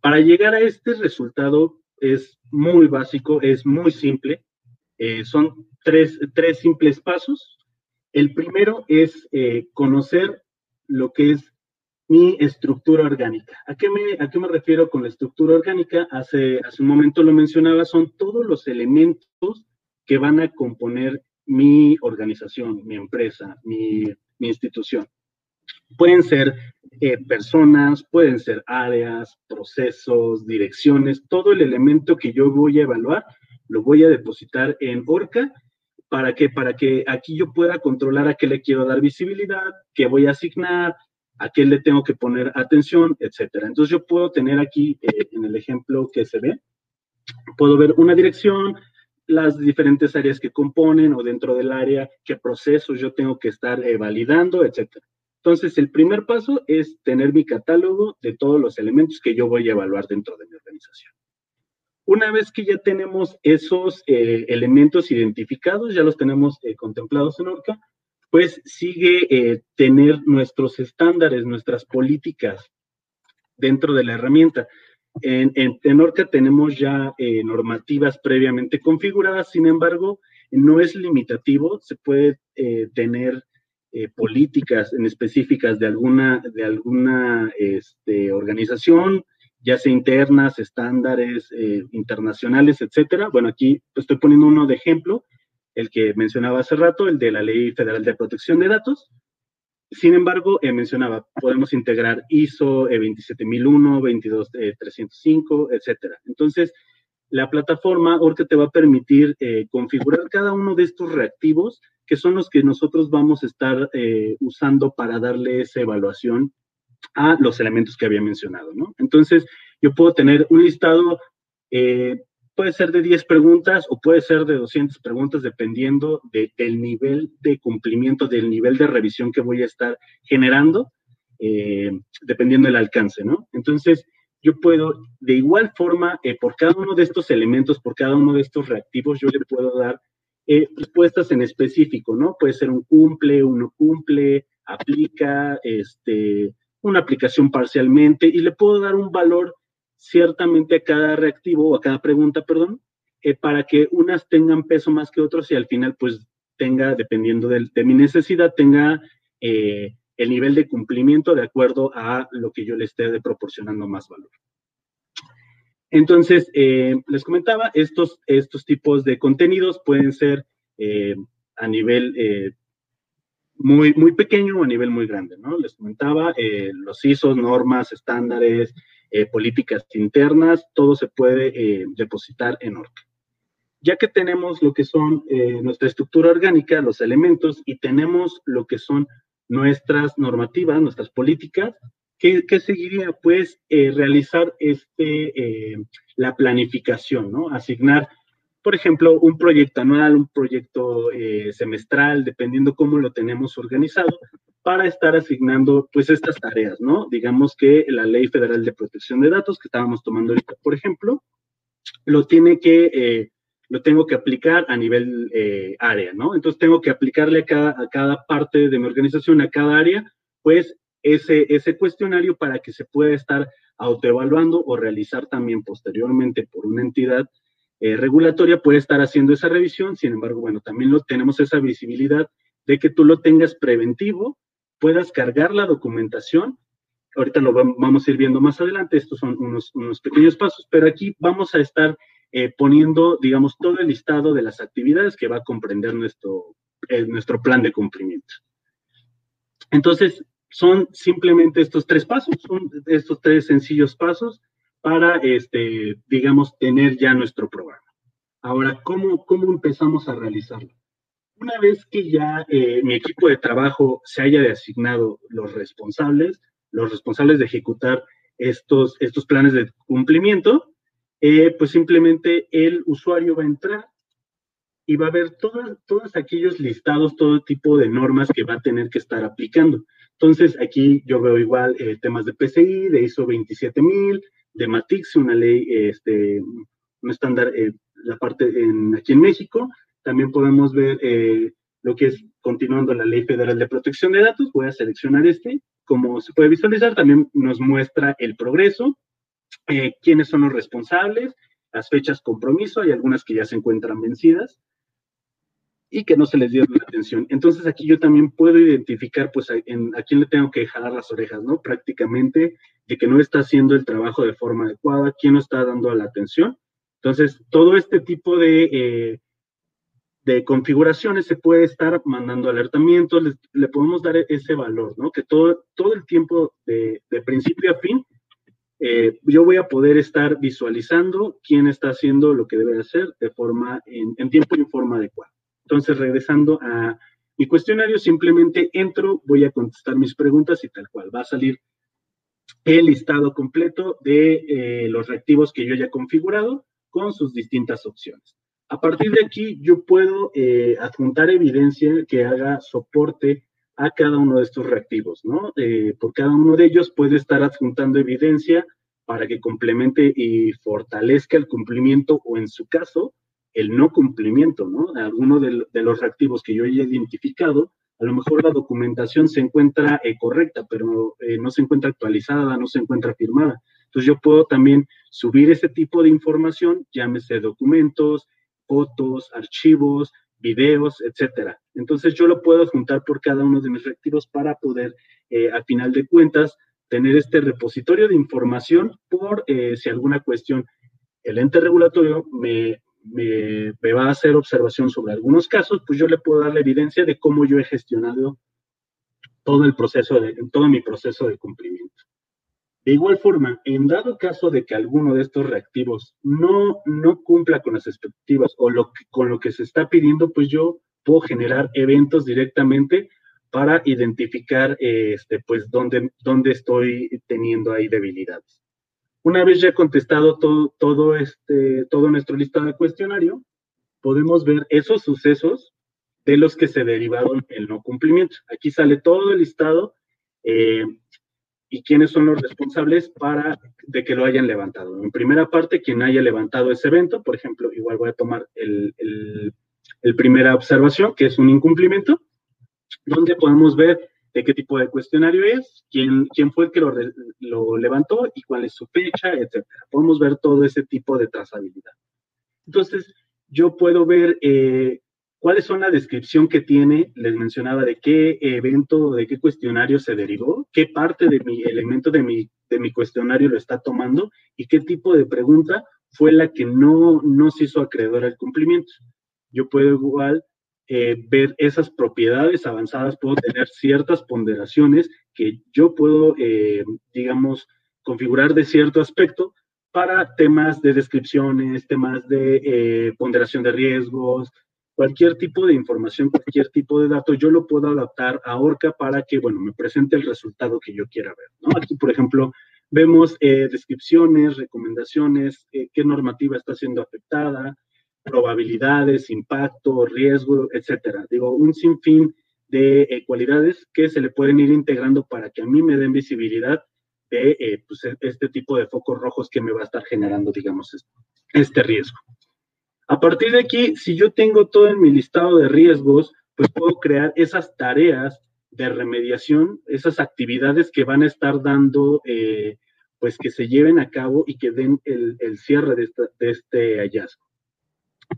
para llegar a este resultado es muy básico, es muy simple. Eh, son tres, tres, simples pasos. El primero es conocer lo que es mi estructura orgánica. ¿A qué, me, ¿A qué me refiero con la estructura orgánica? Hace, hace un momento lo mencionaba, son todos los elementos que van a componer mi organización, mi empresa, mi, institución. Pueden ser eh, personas, pueden ser áreas, procesos, direcciones, todo el elemento que yo voy a evaluar lo voy a depositar en Orca para que, para que aquí yo pueda controlar a qué le quiero dar visibilidad, qué voy a asignar, a qué le tengo que poner atención, etcétera. Entonces yo puedo tener aquí eh, en el ejemplo que se ve, puedo ver una dirección, las diferentes áreas que componen o dentro del área, qué procesos yo tengo que estar eh, validando, etcétera. Entonces, el primer paso es tener mi catálogo de todos los elementos que yo voy a evaluar dentro de mi organización. Una vez que ya tenemos esos eh, elementos identificados, ya los tenemos eh, contemplados en Orca, pues sigue tener nuestros estándares, nuestras políticas dentro de la herramienta. En, en, Orca tenemos ya eh, normativas previamente configuradas, sin embargo, no es limitativo, se puede eh, tener eh, políticas en específicas de alguna, de alguna este, organización, ya sea internas, estándares internacionales, etcétera. Bueno, aquí estoy poniendo uno de ejemplo, el que mencionaba hace rato, el de la Ley Federal de Protección de Datos, sin embargo, eh, mencionaba, podemos integrar ISO 27001, 22305, etcétera. Entonces, la plataforma Orca te va a permitir eh, configurar cada uno de estos reactivos que son los que nosotros vamos a estar eh, usando para darle esa evaluación a los elementos que había mencionado, ¿no? Entonces, yo puedo tener un listado puede ser de 10 preguntas o puede ser de 200 preguntas dependiendo del nivel de cumplimiento, del nivel de revisión que voy a estar generando, eh, dependiendo del alcance, ¿no? Entonces, yo puedo, de igual forma, eh, por cada uno de estos elementos, por cada uno de estos reactivos, yo le puedo dar eh, respuestas en específico, ¿no? Puede ser un cumple, uno cumple, aplica, este, una aplicación parcialmente, y le puedo dar un valor ciertamente a cada reactivo o a cada pregunta, perdón, eh, para que unas tengan peso más que otros y al final pues tenga, dependiendo de, mi necesidad, tenga eh, el nivel de cumplimiento de acuerdo a lo que yo le esté proporcionando más valor. Entonces, eh, les comentaba, estos, estos tipos de contenidos pueden ser a nivel muy, muy pequeño a nivel muy grande, ¿no? Les comentaba los ISOs, normas, estándares, eh, políticas internas, todo se puede eh, depositar en Orca. Ya que tenemos lo que son eh, nuestra estructura orgánica, los elementos, y tenemos lo que son nuestras normativas, nuestras políticas, ¿qué, seguiría? Pues realizar este, la planificación, ¿no? Asignar por ejemplo, un proyecto anual, un proyecto semestral, dependiendo cómo lo tenemos organizado, para estar asignando pues estas tareas, ¿no? Digamos que la Ley Federal de Protección de Datos que estábamos tomando ahorita, por ejemplo, lo tiene que, eh, lo tengo que aplicar a nivel eh, área, ¿no? Entonces tengo que aplicarle a cada, a cada parte de mi organización, a cada área, pues ese, ese cuestionario para que se pueda estar autoevaluando o realizar también posteriormente por una entidad eh, regulatoria, puede estar haciendo esa revisión, sin embargo, bueno, también lo, tenemos esa visibilidad de que tú lo tengas preventivo puedas cargar la documentación. Ahorita lo vamos a ir viendo más adelante, estos son unos, pequeños pasos, pero aquí vamos a estar eh, poniendo, digamos, todo el listado de las actividades que va a comprender nuestro, eh, nuestro plan de cumplimiento. Entonces, son simplemente estos tres pasos, son estos tres sencillos pasos para, este, digamos, tener ya nuestro programa. Ahora, ¿cómo, cómo empezamos a realizarlo? Una vez que ya eh, mi equipo de trabajo se haya asignado los responsables, los responsables de ejecutar estos, estos planes de cumplimiento, eh, pues simplemente el usuario va a entrar y va a ver todos, todos aquellos listados, todo tipo de normas que va a tener que estar aplicando. Entonces, aquí yo veo igual eh, temas de PCI, de ISO 27000, de MATIX, una ley, este, un estándar, eh, la parte en, aquí en México. También podemos ver lo que es continuando la Ley Federal de Protección de Datos. Voy a seleccionar este. Como se puede visualizar, también nos muestra el progreso, eh, quiénes son los responsables, las fechas compromiso, hay algunas que ya se encuentran vencidas y que no se les dio la atención. Entonces aquí yo también puedo identificar pues a, quién le tengo que jalar las orejas, ¿no? Prácticamente de que no está haciendo el trabajo de forma adecuada, quién no está dando la atención. Entonces, todo este tipo de, eh, de configuraciones se puede estar mandando alertamientos, le podemos dar ese valor, ¿no? Que todo, todo el tiempo de, principio a fin eh, yo voy a poder estar visualizando quién está haciendo lo que debe hacer de forma, en, tiempo y en forma adecuada. Entonces, regresando a mi cuestionario, simplemente entro, voy a contestar mis preguntas y tal cual. Va a salir el listado completo de eh, los reactivos que yo haya configurado con sus distintas opciones. A partir de aquí, yo puedo eh, adjuntar evidencia que haga soporte a cada uno de estos reactivos, ¿no? Eh, por cada uno de ellos puede estar adjuntando evidencia para que complemente y fortalezca el cumplimiento o en su caso, el no cumplimiento, ¿no? Alguno de, los reactivos que yo haya identificado, a lo mejor la documentación se encuentra eh, correcta, pero eh, no se encuentra actualizada, no se encuentra firmada. Entonces yo puedo también subir ese tipo de información, llámese documentos, fotos, archivos, videos, etcétera. Entonces yo lo puedo juntar por cada uno de mis reactivos para poder, eh, a final de cuentas, tener este repositorio de información por eh, si alguna cuestión, el ente regulatorio me, me, va a hacer observación sobre algunos casos, pues yo le puedo dar la evidencia de cómo yo he gestionado todo el proceso, de, todo mi proceso de cumplimiento. De igual forma, en dado caso de que alguno de estos reactivos no, no cumpla con las expectativas o con lo que se está pidiendo, pues yo puedo generar eventos directamente para identificar este, pues dónde, dónde estoy teniendo ahí debilidades. Una vez ya contestado todo, todo, este, todo nuestro listado de cuestionario, podemos ver esos sucesos de los que se derivaron el no cumplimiento. Aquí sale todo el listado eh, y quiénes son los responsables para de que lo hayan levantado. En primera parte, quien haya levantado ese evento, por ejemplo, igual voy a tomar el, el, primera observación, que es un incumplimiento, donde podemos ver de qué tipo de cuestionario es, quién, quién fue el que lo, lo levantó y cuál es su fecha, etc. Podemos ver todo ese tipo de trazabilidad. Entonces, yo puedo ver eh, ¿Cuáles son la descripción que tiene? Les mencionaba de qué evento, de qué cuestionario se derivó, qué parte de mi elemento de mi, de mi cuestionario lo está tomando y qué tipo de pregunta fue la que no, no se hizo acreedora al cumplimiento. Yo puedo igual eh, ver esas propiedades avanzadas, puedo tener ciertas ponderaciones que yo puedo, eh, digamos, configurar de cierto aspecto para temas de descripciones, temas de eh, ponderación de riesgos, cualquier tipo de información, cualquier tipo de dato, yo lo puedo adaptar a Orca para que, bueno, me presente el resultado que yo quiera ver. Aquí, por ejemplo, vemos descripciones, recomendaciones, qué normativa está siendo afectada, probabilidades, impacto, riesgo, etcétera. Digo, un sinfín de eh, cualidades que se le pueden ir integrando para que a mí me den visibilidad de pues, este tipo de focos rojos que me va a estar generando, digamos, este riesgo. A partir de aquí, si yo tengo todo en mi listado de riesgos, pues puedo crear esas tareas de remediación, esas actividades que van a estar dando, eh, pues que se lleven a cabo y que den el, cierre de, este hallazgo.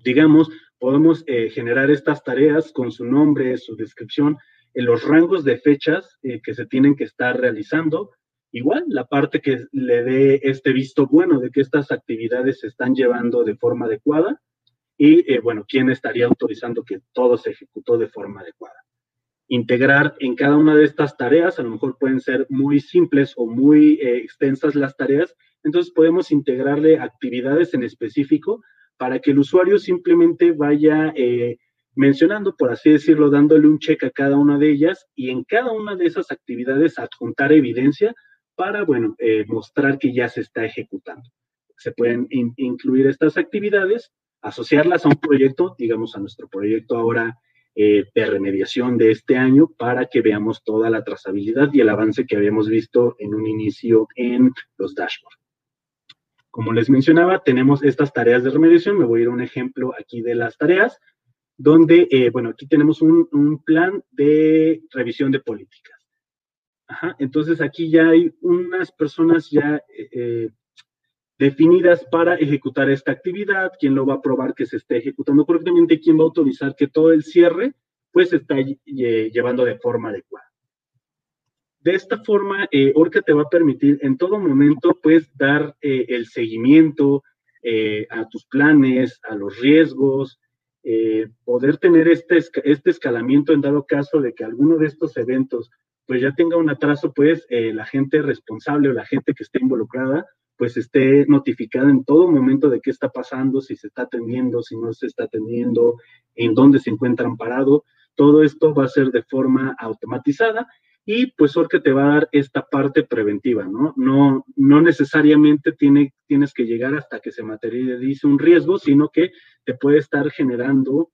Digamos, podemos eh, generar estas tareas con su nombre, su descripción, en los rangos de fechas eh, que se tienen que estar realizando, igual la parte que le dé este visto bueno de que estas actividades se están llevando de forma adecuada y, eh, bueno, quién estaría autorizando que todo se ejecutó de forma adecuada. Integrar en cada una de estas tareas, a lo mejor pueden ser muy simples o muy eh, extensas las tareas, entonces podemos integrarle actividades en específico para que el usuario simplemente vaya eh, mencionando, por así decirlo, dándole un check a cada una de ellas y en cada una de esas actividades adjuntar evidencia para, bueno, eh, mostrar que ya se está ejecutando. Se pueden incluir estas actividades, asociarlas a un proyecto, digamos a nuestro proyecto ahora eh, de remediación de este año, para que veamos toda la trazabilidad y el avance que habíamos visto en un inicio en los dashboards. Como les mencionaba, tenemos estas tareas de remediación. Me voy a ir a un ejemplo aquí de las tareas, donde, eh, bueno, aquí tenemos un, plan de revisión de políticas entonces aquí ya hay unas personas ya eh, eh, definidas para ejecutar esta actividad, quién lo va a probar que se esté ejecutando correctamente, quién va a autorizar que todo el cierre pues se está llevando de forma adecuada. De esta forma, eh, Orca te va a permitir en todo momento pues dar el seguimiento a tus planes, a los riesgos, poder tener este, este escalamiento en dado caso de que alguno de estos eventos pues ya tenga un atraso, pues eh, la gente responsable o la gente que esté involucrada, pues esté notificada en todo momento de qué está pasando, si se está atendiendo, si no se está atendiendo, en dónde se encuentran parados. Todo esto va a ser de forma automatizada y pues porque te va a dar esta parte preventiva, ¿no? No, no necesariamente tiene, tienes que llegar hasta que se materialice un riesgo, sino que te puede estar generando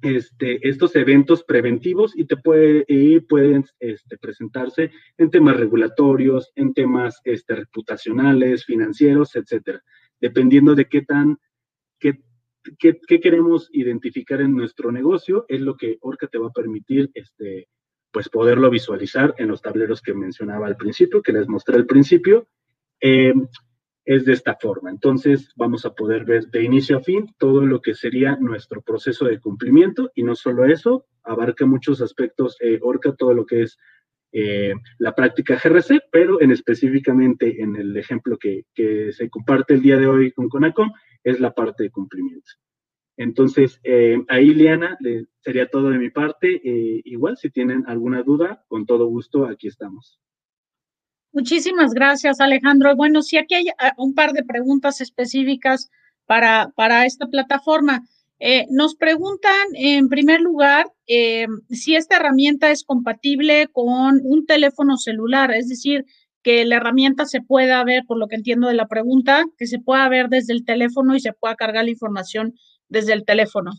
este, estos eventos preventivos y te puede, y pueden este, presentarse en temas regulatorios, en temas este, reputacionales, financieros, etcétera, dependiendo de qué tan, qué, qué, queremos identificar en nuestro negocio, es lo que Orca te va a permitir, este, pues poderlo visualizar en los tableros que mencionaba al principio, que les mostré al principio. Eh, es de esta forma. Entonces vamos a poder ver de inicio a fin todo lo que sería nuestro proceso de cumplimiento y no solo eso, abarca muchos aspectos, eh, Orca, todo lo que es eh, la práctica GRC, pero en específicamente en el ejemplo que, se comparte el día de hoy con Conacom, es la parte de cumplimiento. Entonces, eh, ahí, Liana, sería todo de mi parte. igual, si tienen alguna duda, con todo gusto, aquí estamos. Muchísimas gracias, Alejandro. Bueno, sí, aquí hay ah, un par de preguntas específicas para, para esta plataforma. Eh, nos preguntan, en primer lugar, eh, si esta herramienta es compatible con un teléfono celular, es decir, que la herramienta se pueda ver, por lo que entiendo de la pregunta, que se pueda ver desde el teléfono y se pueda cargar la información desde el teléfono.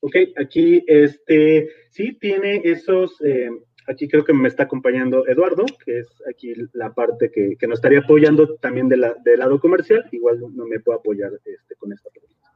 Ok, aquí este sí tiene esos eh, aquí creo que me está acompañando Eduardo, que es aquí la parte que, nos estaría apoyando también del lado comercial. Igual no me puedo apoyar este, con esta pregunta.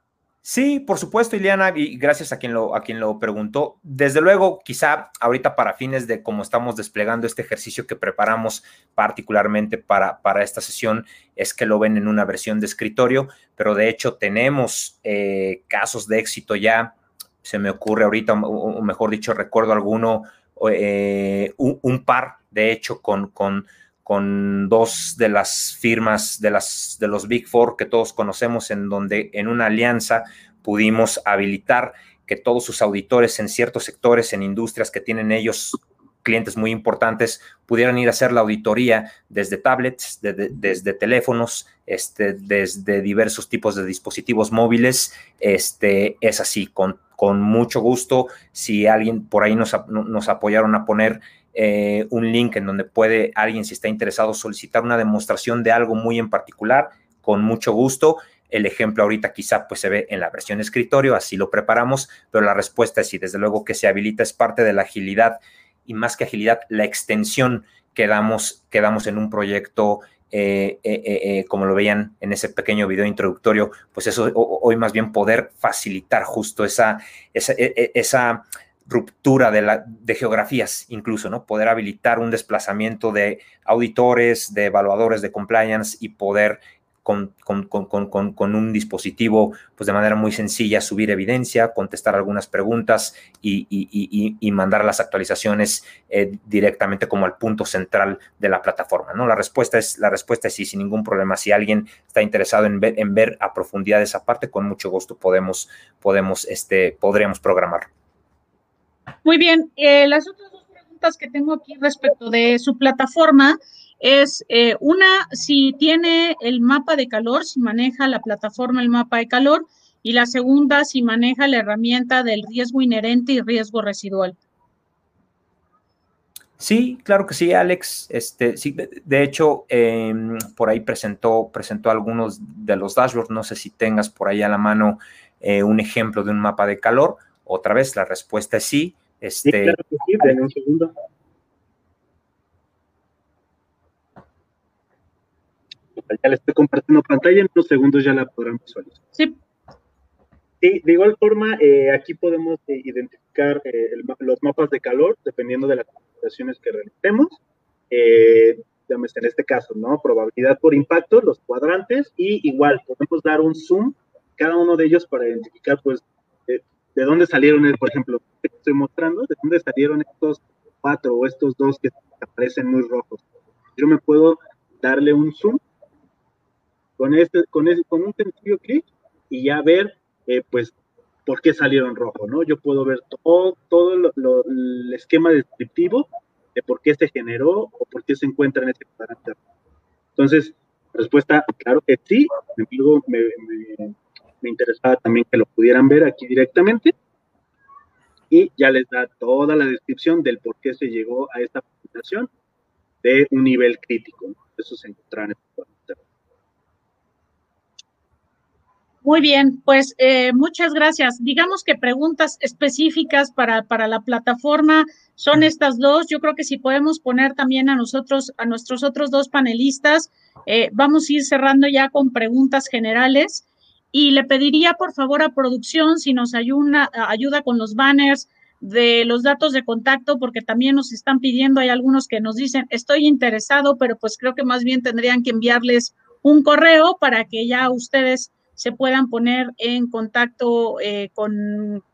Sí, por supuesto, Ileana, y gracias a quien lo, a quien lo preguntó. Desde luego, quizá ahorita para fines de cómo estamos desplegando este ejercicio que preparamos particularmente para, para esta sesión, es que lo ven en una versión de escritorio, pero de hecho tenemos eh, casos de éxito ya. Se me ocurre ahorita, o mejor dicho, recuerdo alguno eh, un, par, de hecho, con, con, con, dos de las firmas de, las, de los Big Four que todos conocemos, en donde en una alianza pudimos habilitar que todos sus auditores en ciertos sectores, en industrias que tienen ellos clientes muy importantes, pudieran ir a hacer la auditoría desde tablets, desde teléfonos, este, desde diversos tipos de dispositivos móviles. Este, es así, con con mucho gusto. Si alguien por ahí nos, nos apoyaron a poner eh, un link en donde puede alguien, si está interesado, solicitar una demostración de algo muy en particular, con mucho gusto. El ejemplo ahorita quizá pues se ve en la versión escritorio, así lo preparamos, pero la respuesta es sí, desde luego que se habilita, es parte de la agilidad y más que agilidad, la extensión que damos, que damos en un proyecto eh, eh, como lo veían en ese pequeño video introductorio, pues eso hoy más bien poder facilitar justo esa, esa, e, e, esa ruptura de, la, de geografías incluso, ¿no? Poder habilitar un desplazamiento de auditores, de evaluadores de compliance y poder con, un dispositivo, pues de manera muy sencilla, subir evidencia, contestar algunas preguntas y, mandar las actualizaciones eh, directamente como al punto central de la plataforma, ¿no? La respuesta es, la respuesta es sí, sin ningún problema. Si alguien está interesado en ver, en ver a profundidad esa parte, con mucho gusto podemos, podemos, este, podríamos programar. Muy bien, eh, las otras dos preguntas que tengo aquí respecto de su plataforma es eh, una, si tiene el mapa de calor, si maneja la plataforma el mapa de calor, y la segunda, si maneja la herramienta del riesgo inherente y riesgo residual. Sí, claro que sí, Alex. Este, sí, de hecho, em, por ahí presentó, presentó algunos de los dashboards. No sé si tengas por ahí a la mano eh, un ejemplo de un mapa de calor. Otra vez, la respuesta es sí. Este, sí, claro que sí, un segundo. Ya le estoy compartiendo pantalla, en unos segundos ya la podrán visualizar. Sí. Sí, de igual forma, eh, aquí podemos eh, identificar eh, los mapas de calor dependiendo de las configuraciones que realicemos. en este caso, ¿no? Probabilidad por impacto, los cuadrantes, y igual podemos dar un zoom cada uno de ellos para identificar, pues, de, dónde salieron, por ejemplo, que estoy mostrando, de dónde salieron estos cuatro o estos dos que aparecen muy rojos. Yo me puedo darle un zoom con, este, con, con un sencillo clic y ya ver, eh, pues, por qué salieron rojos, ¿no? Yo puedo ver todo, todo el esquema descriptivo de por qué se generó o por qué se encuentra en este cuadrante. Entonces, respuesta, claro que sí, me, me, me interesaba también que lo pudieran ver aquí directamente y ya les da toda la descripción del por qué se llegó a esta presentación de un nivel crítico. Eso se encontrará en cuadrante. Muy bien, pues eh, muchas gracias. Digamos que preguntas específicas para, para la plataforma son estas dos. Yo creo que si podemos poner también a nosotros, a nuestros otros dos panelistas, eh, vamos a ir cerrando ya con preguntas generales. Y le pediría por favor a producción si nos ayuda, ayuda con los banners de los datos de contacto, porque también nos están pidiendo, hay algunos que nos dicen, estoy interesado, pero pues creo que más bien tendrían que enviarles un correo para que ya ustedes se puedan poner en contacto eh, con,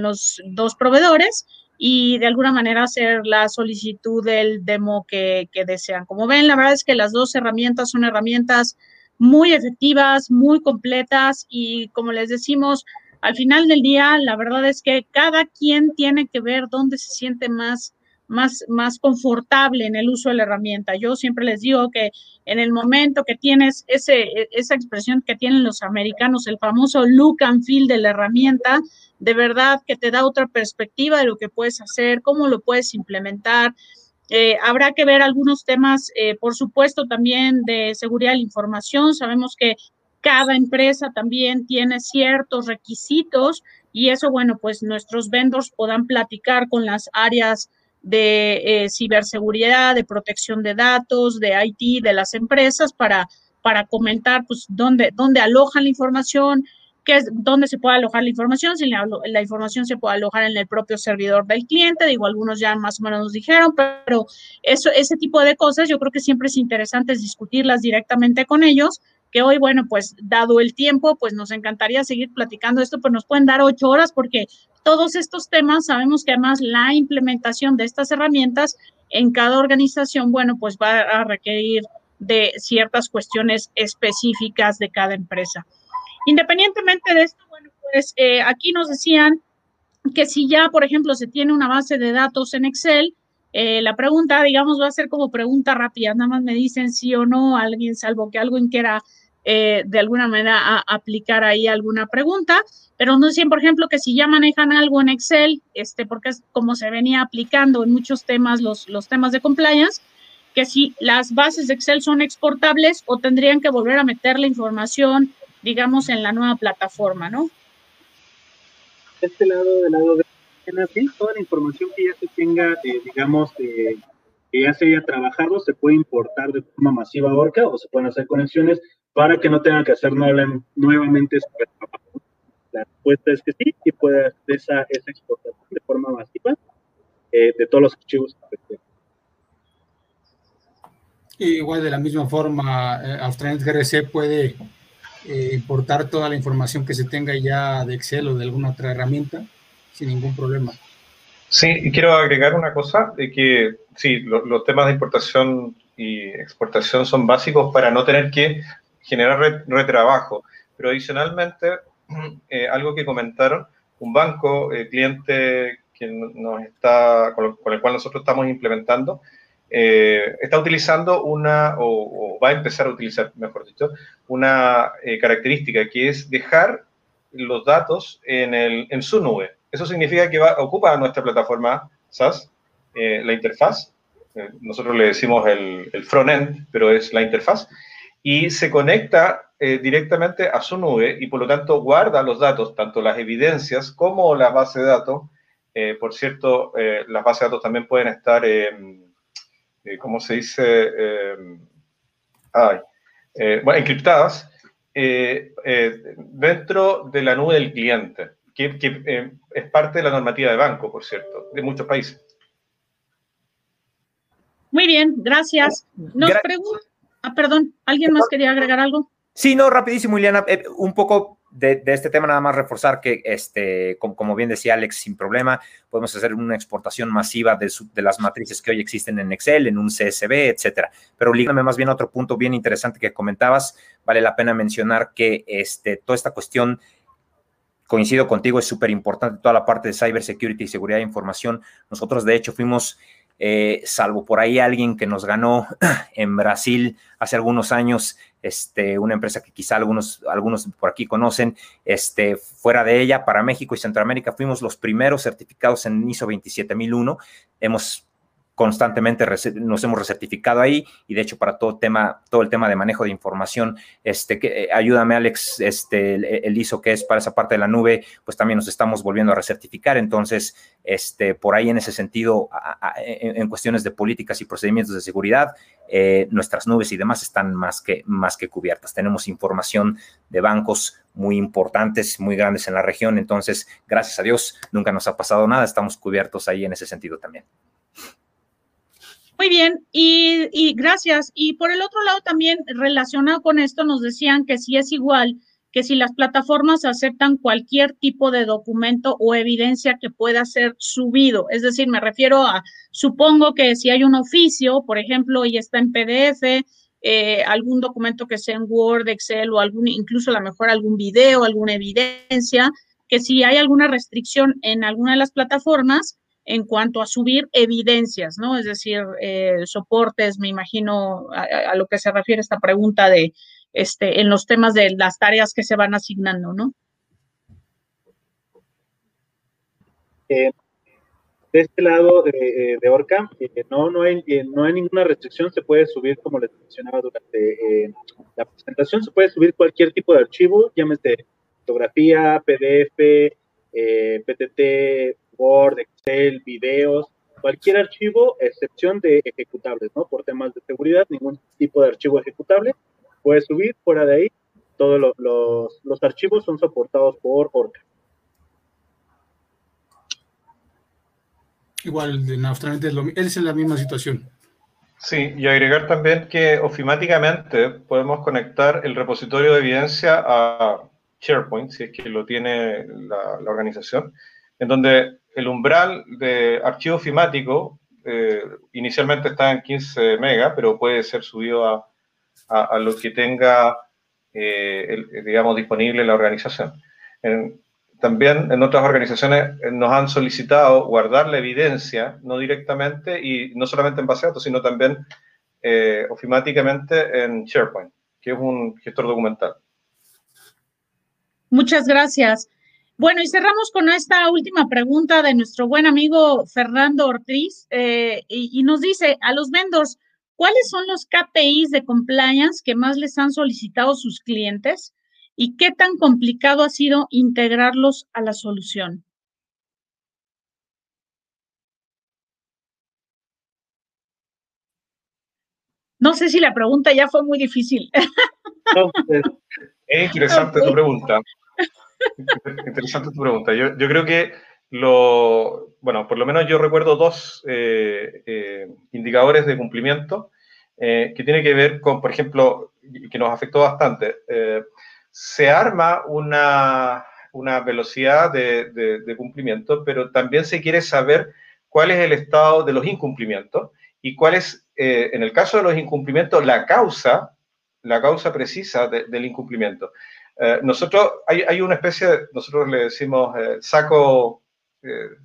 los dos proveedores y de alguna manera hacer la solicitud del demo que, que, desean. Como ven, la verdad es que las dos herramientas son herramientas muy efectivas, muy completas y como les decimos, al final del día, la verdad es que cada quien tiene que ver dónde se siente más más, más confortable en el uso de la herramienta. Yo siempre les digo que en el momento que tienes ese, esa expresión que tienen los americanos, el famoso look and feel de la herramienta, de verdad que te da otra perspectiva de lo que puedes hacer, cómo lo puedes implementar. Eh, habrá que ver algunos temas, eh, por supuesto, también de seguridad de la información. Sabemos que cada empresa también tiene ciertos requisitos y eso, bueno, pues nuestros vendors puedan platicar con las áreas de eh, ciberseguridad, de protección de datos, de IT, de las empresas para, para comentar pues dónde, dónde alojan la información, qué es, dónde se puede alojar la información, si la, la, información se puede alojar en el propio servidor del cliente, digo, algunos ya más o menos nos dijeron, pero eso, ese tipo de cosas yo creo que siempre es interesante discutirlas directamente con ellos que hoy, bueno, pues dado el tiempo, pues nos encantaría seguir platicando esto, pues nos pueden dar ocho horas porque todos estos temas sabemos que además la implementación de estas herramientas en cada organización, bueno, pues va a requerir de ciertas cuestiones específicas de cada empresa. Independientemente de esto, bueno, pues eh, aquí nos decían que si ya, por ejemplo, se tiene una base de datos en Excel, eh, la pregunta, digamos, va a ser como pregunta rápida, nada más me dicen sí o no, alguien, salvo que alguien quiera eh, de alguna manera aplicar ahí alguna pregunta, pero no dicen, por ejemplo, que si ya manejan algo en Excel, este, porque es como se venía aplicando en muchos temas, los, los temas de compliance, que si las bases de Excel son exportables o tendrían que volver a meter la información, digamos, en la nueva plataforma, ¿no? Este lado, del lado de sí, toda la información que ya se tenga, eh, digamos, eh, que ya se haya trabajado, se puede importar de forma masiva a Orca o se pueden hacer conexiones para que no tengan que hacer nuevamente trabajo. La respuesta es que sí, y puede hacer esa, esa exportación de forma masiva eh, de todos los archivos. igual de la misma forma, eh, GRC puede eh, importar toda la información que se tenga ya de Excel o de alguna otra herramienta sin ningún problema. Sí, quiero agregar una cosa, de que sí, los temas de importación y exportación son básicos para no tener que generar retrabajo, pero adicionalmente, [clears throat] eh, algo que comentaron, un banco, cliente que nos está, con, el cual nosotros estamos implementando, eh, está utilizando una, o, va a empezar a utilizar, mejor dicho, una eh, característica que es dejar los datos en, el, en su nube. Eso significa que va, ocupa nuestra plataforma SaaS, eh, la interfaz, nosotros le decimos el, el front-end, pero es la interfaz, y se conecta directamente a su nube y por lo tanto guarda los datos, tanto las evidencias como la base de datos. por cierto, las bases de datos también pueden estar eh, ¿cómo se dice? Eh, eh, bueno, encriptadas dentro de la nube del cliente, que, es parte de la normativa de banco, por cierto, de muchos países. Muy bien, gracias. Nos pregunta, ah, perdón, ¿alguien más quería agregar algo? Sí, no, rapidísimo, Ileana, un poco de, este tema nada más reforzar que, este, como, bien decía Alex, sin problema, podemos hacer una exportación masiva de, las matrices que hoy existen en Excel, en un CSV, etcétera. Pero lígame más bien a otro punto bien interesante que comentabas, vale la pena mencionar que este, toda esta cuestión coincido contigo, es súper importante toda la parte de cybersecurity y seguridad de información. Nosotros, de hecho, fuimos, eh, salvo por ahí alguien que nos ganó [clears throat] en Brasil hace algunos años, este, una empresa que quizá algunos, algunos por aquí conocen, este, fuera de ella, para México y Centroamérica, fuimos los primeros certificados en ISO 27001. Hemos constantemente nos hemos recertificado ahí y de hecho para todo tema todo el tema de manejo de información este eh, ayúdame Alex este el, ISO que es para esa parte de la nube pues también nos estamos volviendo a recertificar. Entonces este por ahí en ese sentido en, cuestiones de políticas y procedimientos de seguridad eh, nuestras nubes y demás están más que más que cubiertas. Tenemos información de bancos muy importantes muy grandes en la región. Entonces gracias a Dios nunca nos ha pasado nada. Estamos cubiertos ahí en ese sentido también muy bien, y, gracias. Y por el otro lado también relacionado con esto nos decían que si es igual, que si las plataformas aceptan cualquier tipo de documento o evidencia que pueda ser subido. Es decir, me refiero a, supongo que si hay un oficio, por ejemplo, y está en PDF, eh, algún documento que sea en Word, Excel o algún, incluso a lo mejor algún video, alguna evidencia, que si hay alguna restricción en alguna de las plataformas, en cuanto a subir evidencias, ¿no? Es decir, eh, soportes, me imagino a, lo que se refiere esta pregunta de, este, en los temas de las tareas que se van asignando, ¿no? Eh, de este lado de, de Orca, eh, no, no, hay, no hay ninguna restricción, se puede subir, como les mencionaba durante la presentación, se puede subir cualquier tipo de archivo, llámese fotografía, PDF, PTT, Word, Excel, videos, cualquier archivo, excepción de ejecutables, ¿no? Por temas de seguridad, ningún tipo de archivo ejecutable puede subir. Fuera de ahí, todos los, archivos son soportados por Orca. Igual, en es, es la misma situación. Sí, y agregar también que ofimáticamente podemos conectar el repositorio de evidencia a SharePoint, si es que lo tiene la, la organización, en donde el umbral de archivo ofimático eh, inicialmente está en 15 megas, pero puede ser subido a, a, lo que tenga, eh, digamos, disponible la organización. también en otras organizaciones eh, nos han solicitado guardar la evidencia, no directamente y no solamente en base de datos, sino también ofimáticamente en SharePoint, que es un gestor documental. Muchas gracias. Bueno, y cerramos con esta última pregunta de nuestro buen amigo Fernando Ortiz, eh, y, nos dice, a los vendors, ¿cuáles son los KPIs de compliance que más les han solicitado sus clientes y qué tan complicado ha sido integrarlos a la solución? No sé si la pregunta ya fue muy difícil. es interesante [laughs] tu pregunta. Interesante tu pregunta. Yo, creo que lo, bueno, por lo menos yo recuerdo dos eh, eh, indicadores de cumplimiento. que tiene que ver con, por ejemplo, que nos afectó bastante. se arma una, una velocidad de, de, cumplimiento, pero también se quiere saber cuál es el estado de los incumplimientos y cuál es, eh, en el caso de los incumplimientos, la causa, la causa precisa del incumplimiento. Eh, nosotros, hay, hay, una especie, de, nosotros le decimos eh, saco,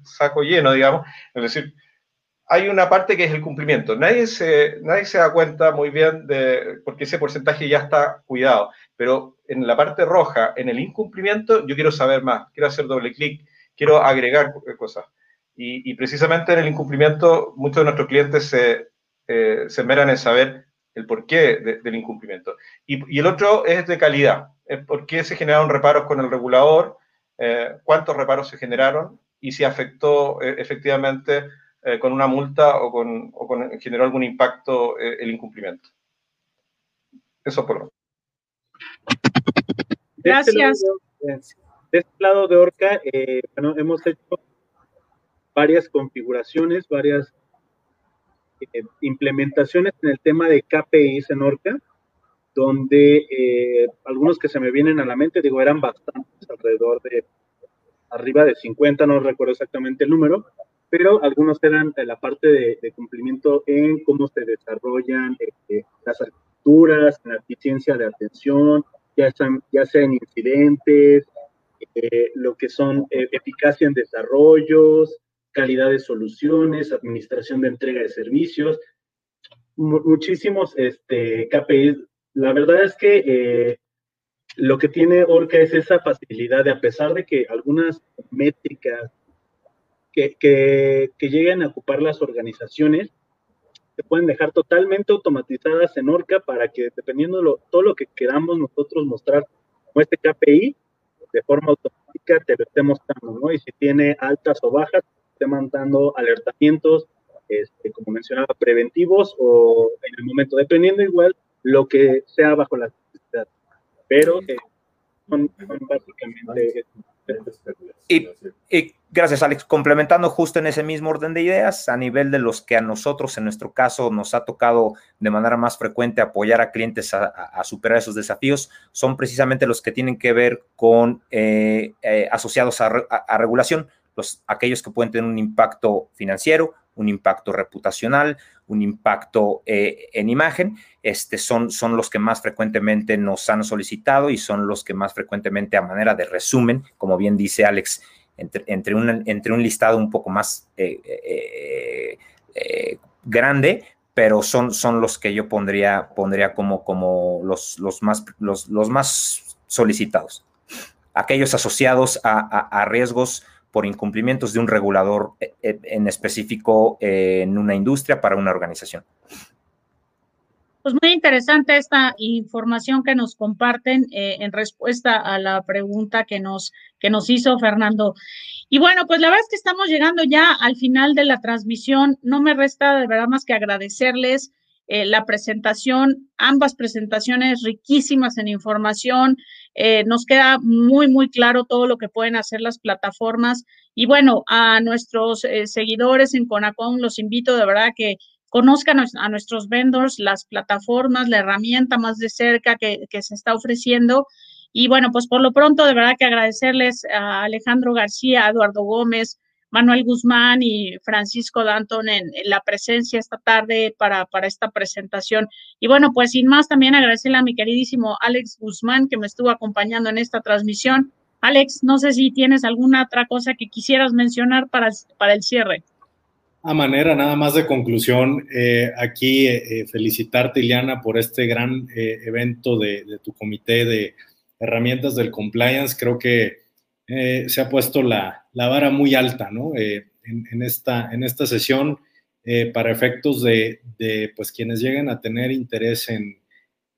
saco lleno, digamos, es decir, hay una parte que es el cumplimiento. Nadie se, nadie se da cuenta muy bien de, porque ese porcentaje ya está cuidado, pero en la parte roja, en el incumplimiento, yo quiero saber más, quiero hacer doble clic, quiero agregar cosas. Y, precisamente en el incumplimiento, muchos de nuestros clientes se, eh, se en saber el porqué del incumplimiento. Y, el otro es de calidad, por qué se generaron reparos con el regulador, eh, cuántos reparos se generaron y si afectó eh, efectivamente eh, con una multa o con, o con generó algún impacto eh, el incumplimiento. Eso por lo Gracias. De este lado de Orca, eh, bueno, hemos hecho varias configuraciones, varias implementaciones en el tema de KPIs en Orca, donde algunos que se me vienen a la mente, digo, eran bastantes, alrededor de arriba de 50, no recuerdo exactamente el número, pero algunos eran la parte de, cumplimiento en cómo se desarrollan este, las arquitecturas, en la eficiencia de atención, ya sean, ya sean incidentes, eh, lo que son eh, eficacia en desarrollos, calidad de soluciones, administración de entrega de servicios, muchísimos este, KPIs. La verdad es que eh, lo que tiene Orca es esa facilidad de, a pesar de que algunas métricas que, lleguen a ocupar las organizaciones se pueden dejar totalmente automatizadas en Orca para que dependiendo de todo lo que queramos nosotros mostrar como este KPI, de forma automática te lo esté mostrando, ¿no? Y si tiene altas o bajas, esté mandando alertamientos, este, como mencionaba, preventivos o en el momento, dependiendo igual lo que sea bajo la necesidad. Pero eh, son, básicamente... Y, y Gracias, Alex. Complementando justo en ese mismo orden de ideas, a nivel de los que a nosotros, en nuestro caso, nos ha tocado de manera más frecuente apoyar a clientes a, superar esos desafíos, son precisamente los que tienen que ver con eh, eh, asociados a, regulación, los, aquellos que pueden tener un impacto financiero, un impacto reputacional, un impacto eh, en imagen, este, son, son los que más frecuentemente nos han solicitado y son los que más frecuentemente a manera de resumen, como bien dice Alex, entre, entre, un, entre un listado un poco más eh, eh, grande, pero son, son los que yo pondría, pondría como, como los, los, más, los, los más solicitados. Aquellos asociados a, riesgos por incumplimientos de un regulador en específico en una industria para una organización. Pues muy interesante esta información que nos comparten eh, en respuesta a la pregunta que nos, que nos hizo Fernando. Y bueno, pues la verdad es que estamos llegando ya al final de la transmisión. No me resta de verdad más que agradecerles eh, la presentación, ambas presentaciones riquísimas en información. Eh, nos queda muy, muy claro todo lo que pueden hacer las plataformas. Y bueno, a nuestros seguidores en Conacom los invito de verdad que conozcan a nuestros vendors, las plataformas, la herramienta más de cerca que, se está ofreciendo. Y bueno, pues por lo pronto, de verdad que agradecerles a Alejandro García, a Eduardo Gómez, Manuel Guzmán y Francisco Danton en, la presencia esta tarde para, para, esta presentación. Y bueno, pues sin más, también agradecerle a mi queridísimo Alex Guzmán que me estuvo acompañando en esta transmisión. Alex, no sé si tienes alguna otra cosa que quisieras mencionar para, para el cierre. A manera nada más de conclusión, eh, aquí eh, eh, felicitarte, Iliana, por este gran evento de, tu comité de herramientas del compliance. Creo que se ha puesto la, vara muy alta ¿no? En, esta, en esta sesión para efectos de, pues, quienes lleguen a tener interés en,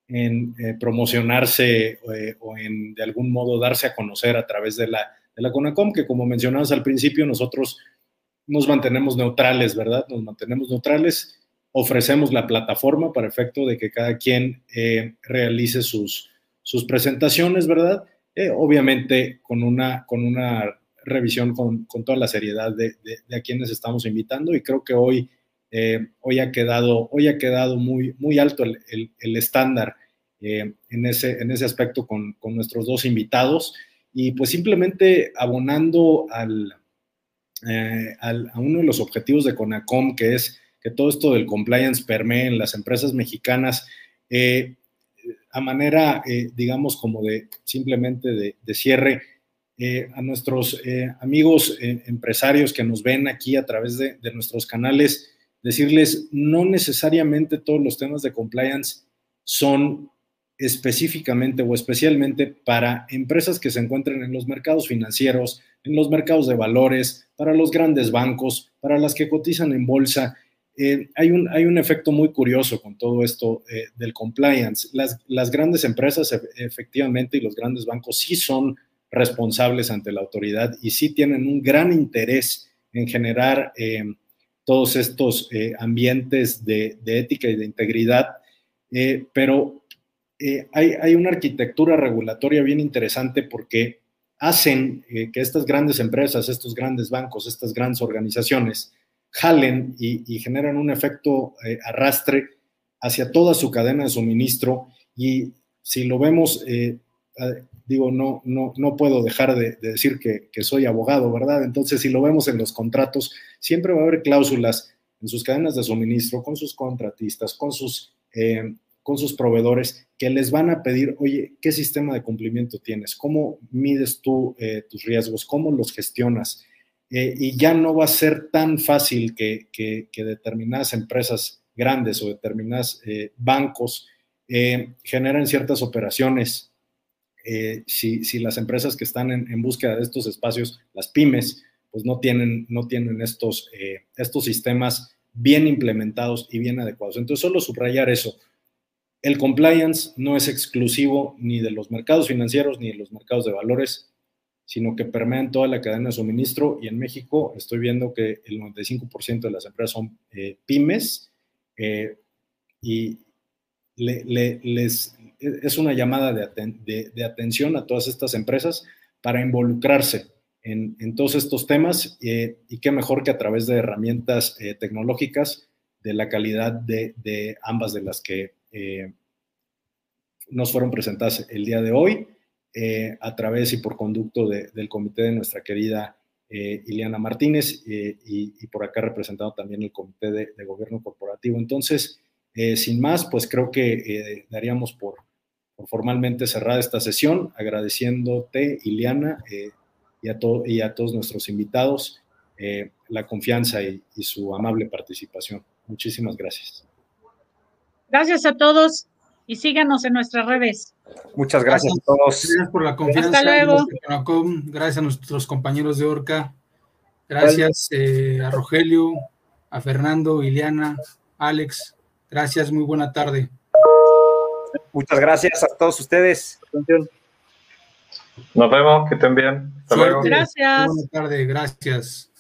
en promocionarse o en de algún modo darse a conocer a través de la, de la CONACOM, que como mencionabas al principio, nosotros nos mantenemos neutrales, ¿verdad? Nos mantenemos neutrales, ofrecemos la plataforma para efecto de que cada quien eh, realice sus, sus presentaciones, ¿verdad? Eh, obviamente con una, con una revisión con, toda la seriedad de, a quienes estamos invitando y creo que hoy hoy ha quedado, hoy ha quedado muy, muy alto el, el, estándar en, ese, en ese aspecto con, con, nuestros dos invitados. Y pues simplemente abonando al, al, a uno de los objetivos de CONACOM, que es que todo esto del compliance permee en las empresas mexicanas eh, a manera, eh, digamos, como de simplemente de, cierre. Eh, a nuestros amigos empresarios que nos ven aquí a través de, de nuestros canales, decirles, no necesariamente todos los temas de compliance son específicamente o especialmente para empresas que se encuentren en los mercados financieros, en los mercados de valores, para los grandes bancos, para las que cotizan en bolsa. Eh, hay, un, hay un efecto muy curioso con todo esto eh, del compliance. Las, las grandes empresas efectivamente y los grandes bancos sí son responsables ante la autoridad y sí tienen un gran interés en generar eh, todos estos ambientes de, de, ética y de integridad, pero hay, hay, una arquitectura regulatoria bien interesante porque hacen que estas grandes empresas, estos grandes bancos, estas grandes organizaciones, jalen y, generan un efecto eh, arrastre hacia toda su cadena de suministro y si lo vemos, eh, digo, no, no, no puedo dejar de, decir que, soy abogado, ¿verdad? Entonces, si lo vemos en los contratos, siempre va a haber cláusulas en sus cadenas de suministro, con sus contratistas, con sus, eh, con sus proveedores, que les van a pedir, oye, ¿qué sistema de cumplimiento tienes? ¿Cómo mides tú tus riesgos? ¿Cómo los gestionas? Eh, y ya no va a ser tan fácil que, determinadas empresas grandes o determinados eh, bancos eh, generen ciertas operaciones. Si, las empresas que están en, búsqueda de estos espacios, las pymes, pues no tienen, no tienen estos, estos sistemas bien implementados y bien adecuados. Entonces, solo subrayar eso. El compliance no es exclusivo ni de los mercados financieros ni de los mercados de valores sino que permean toda la cadena de suministro y en México estoy viendo que el 95% de las empresas son eh, pymes eh, y les, es una llamada de, atención a todas estas empresas para involucrarse en, todos estos temas eh, y qué mejor que a través de herramientas tecnológicas de la calidad de, ambas de las que nos fueron presentadas el día de hoy. Eh, a través y por conducto del comité de nuestra querida eh, Ileana Martínez eh, y, por acá representado también el comité de, gobierno corporativo. Entonces, sin más, pues creo que daríamos por, formalmente cerrada esta sesión, agradeciéndote, Ileana, y, a y a todos nuestros invitados la confianza y su amable participación. Muchísimas gracias. Gracias a todos y síganos en nuestras redes. Muchas gracias, a todos. Gracias por la confianza. Hasta luego. Gracias a nuestros compañeros de Orca. Gracias eh, a Rogelio, a Fernando, Ileana, Alex. Gracias, muy buena tarde. Muchas gracias a todos ustedes. Nos vemos, que estén bien. Hasta luego. Gracias. Buena tarde, gracias.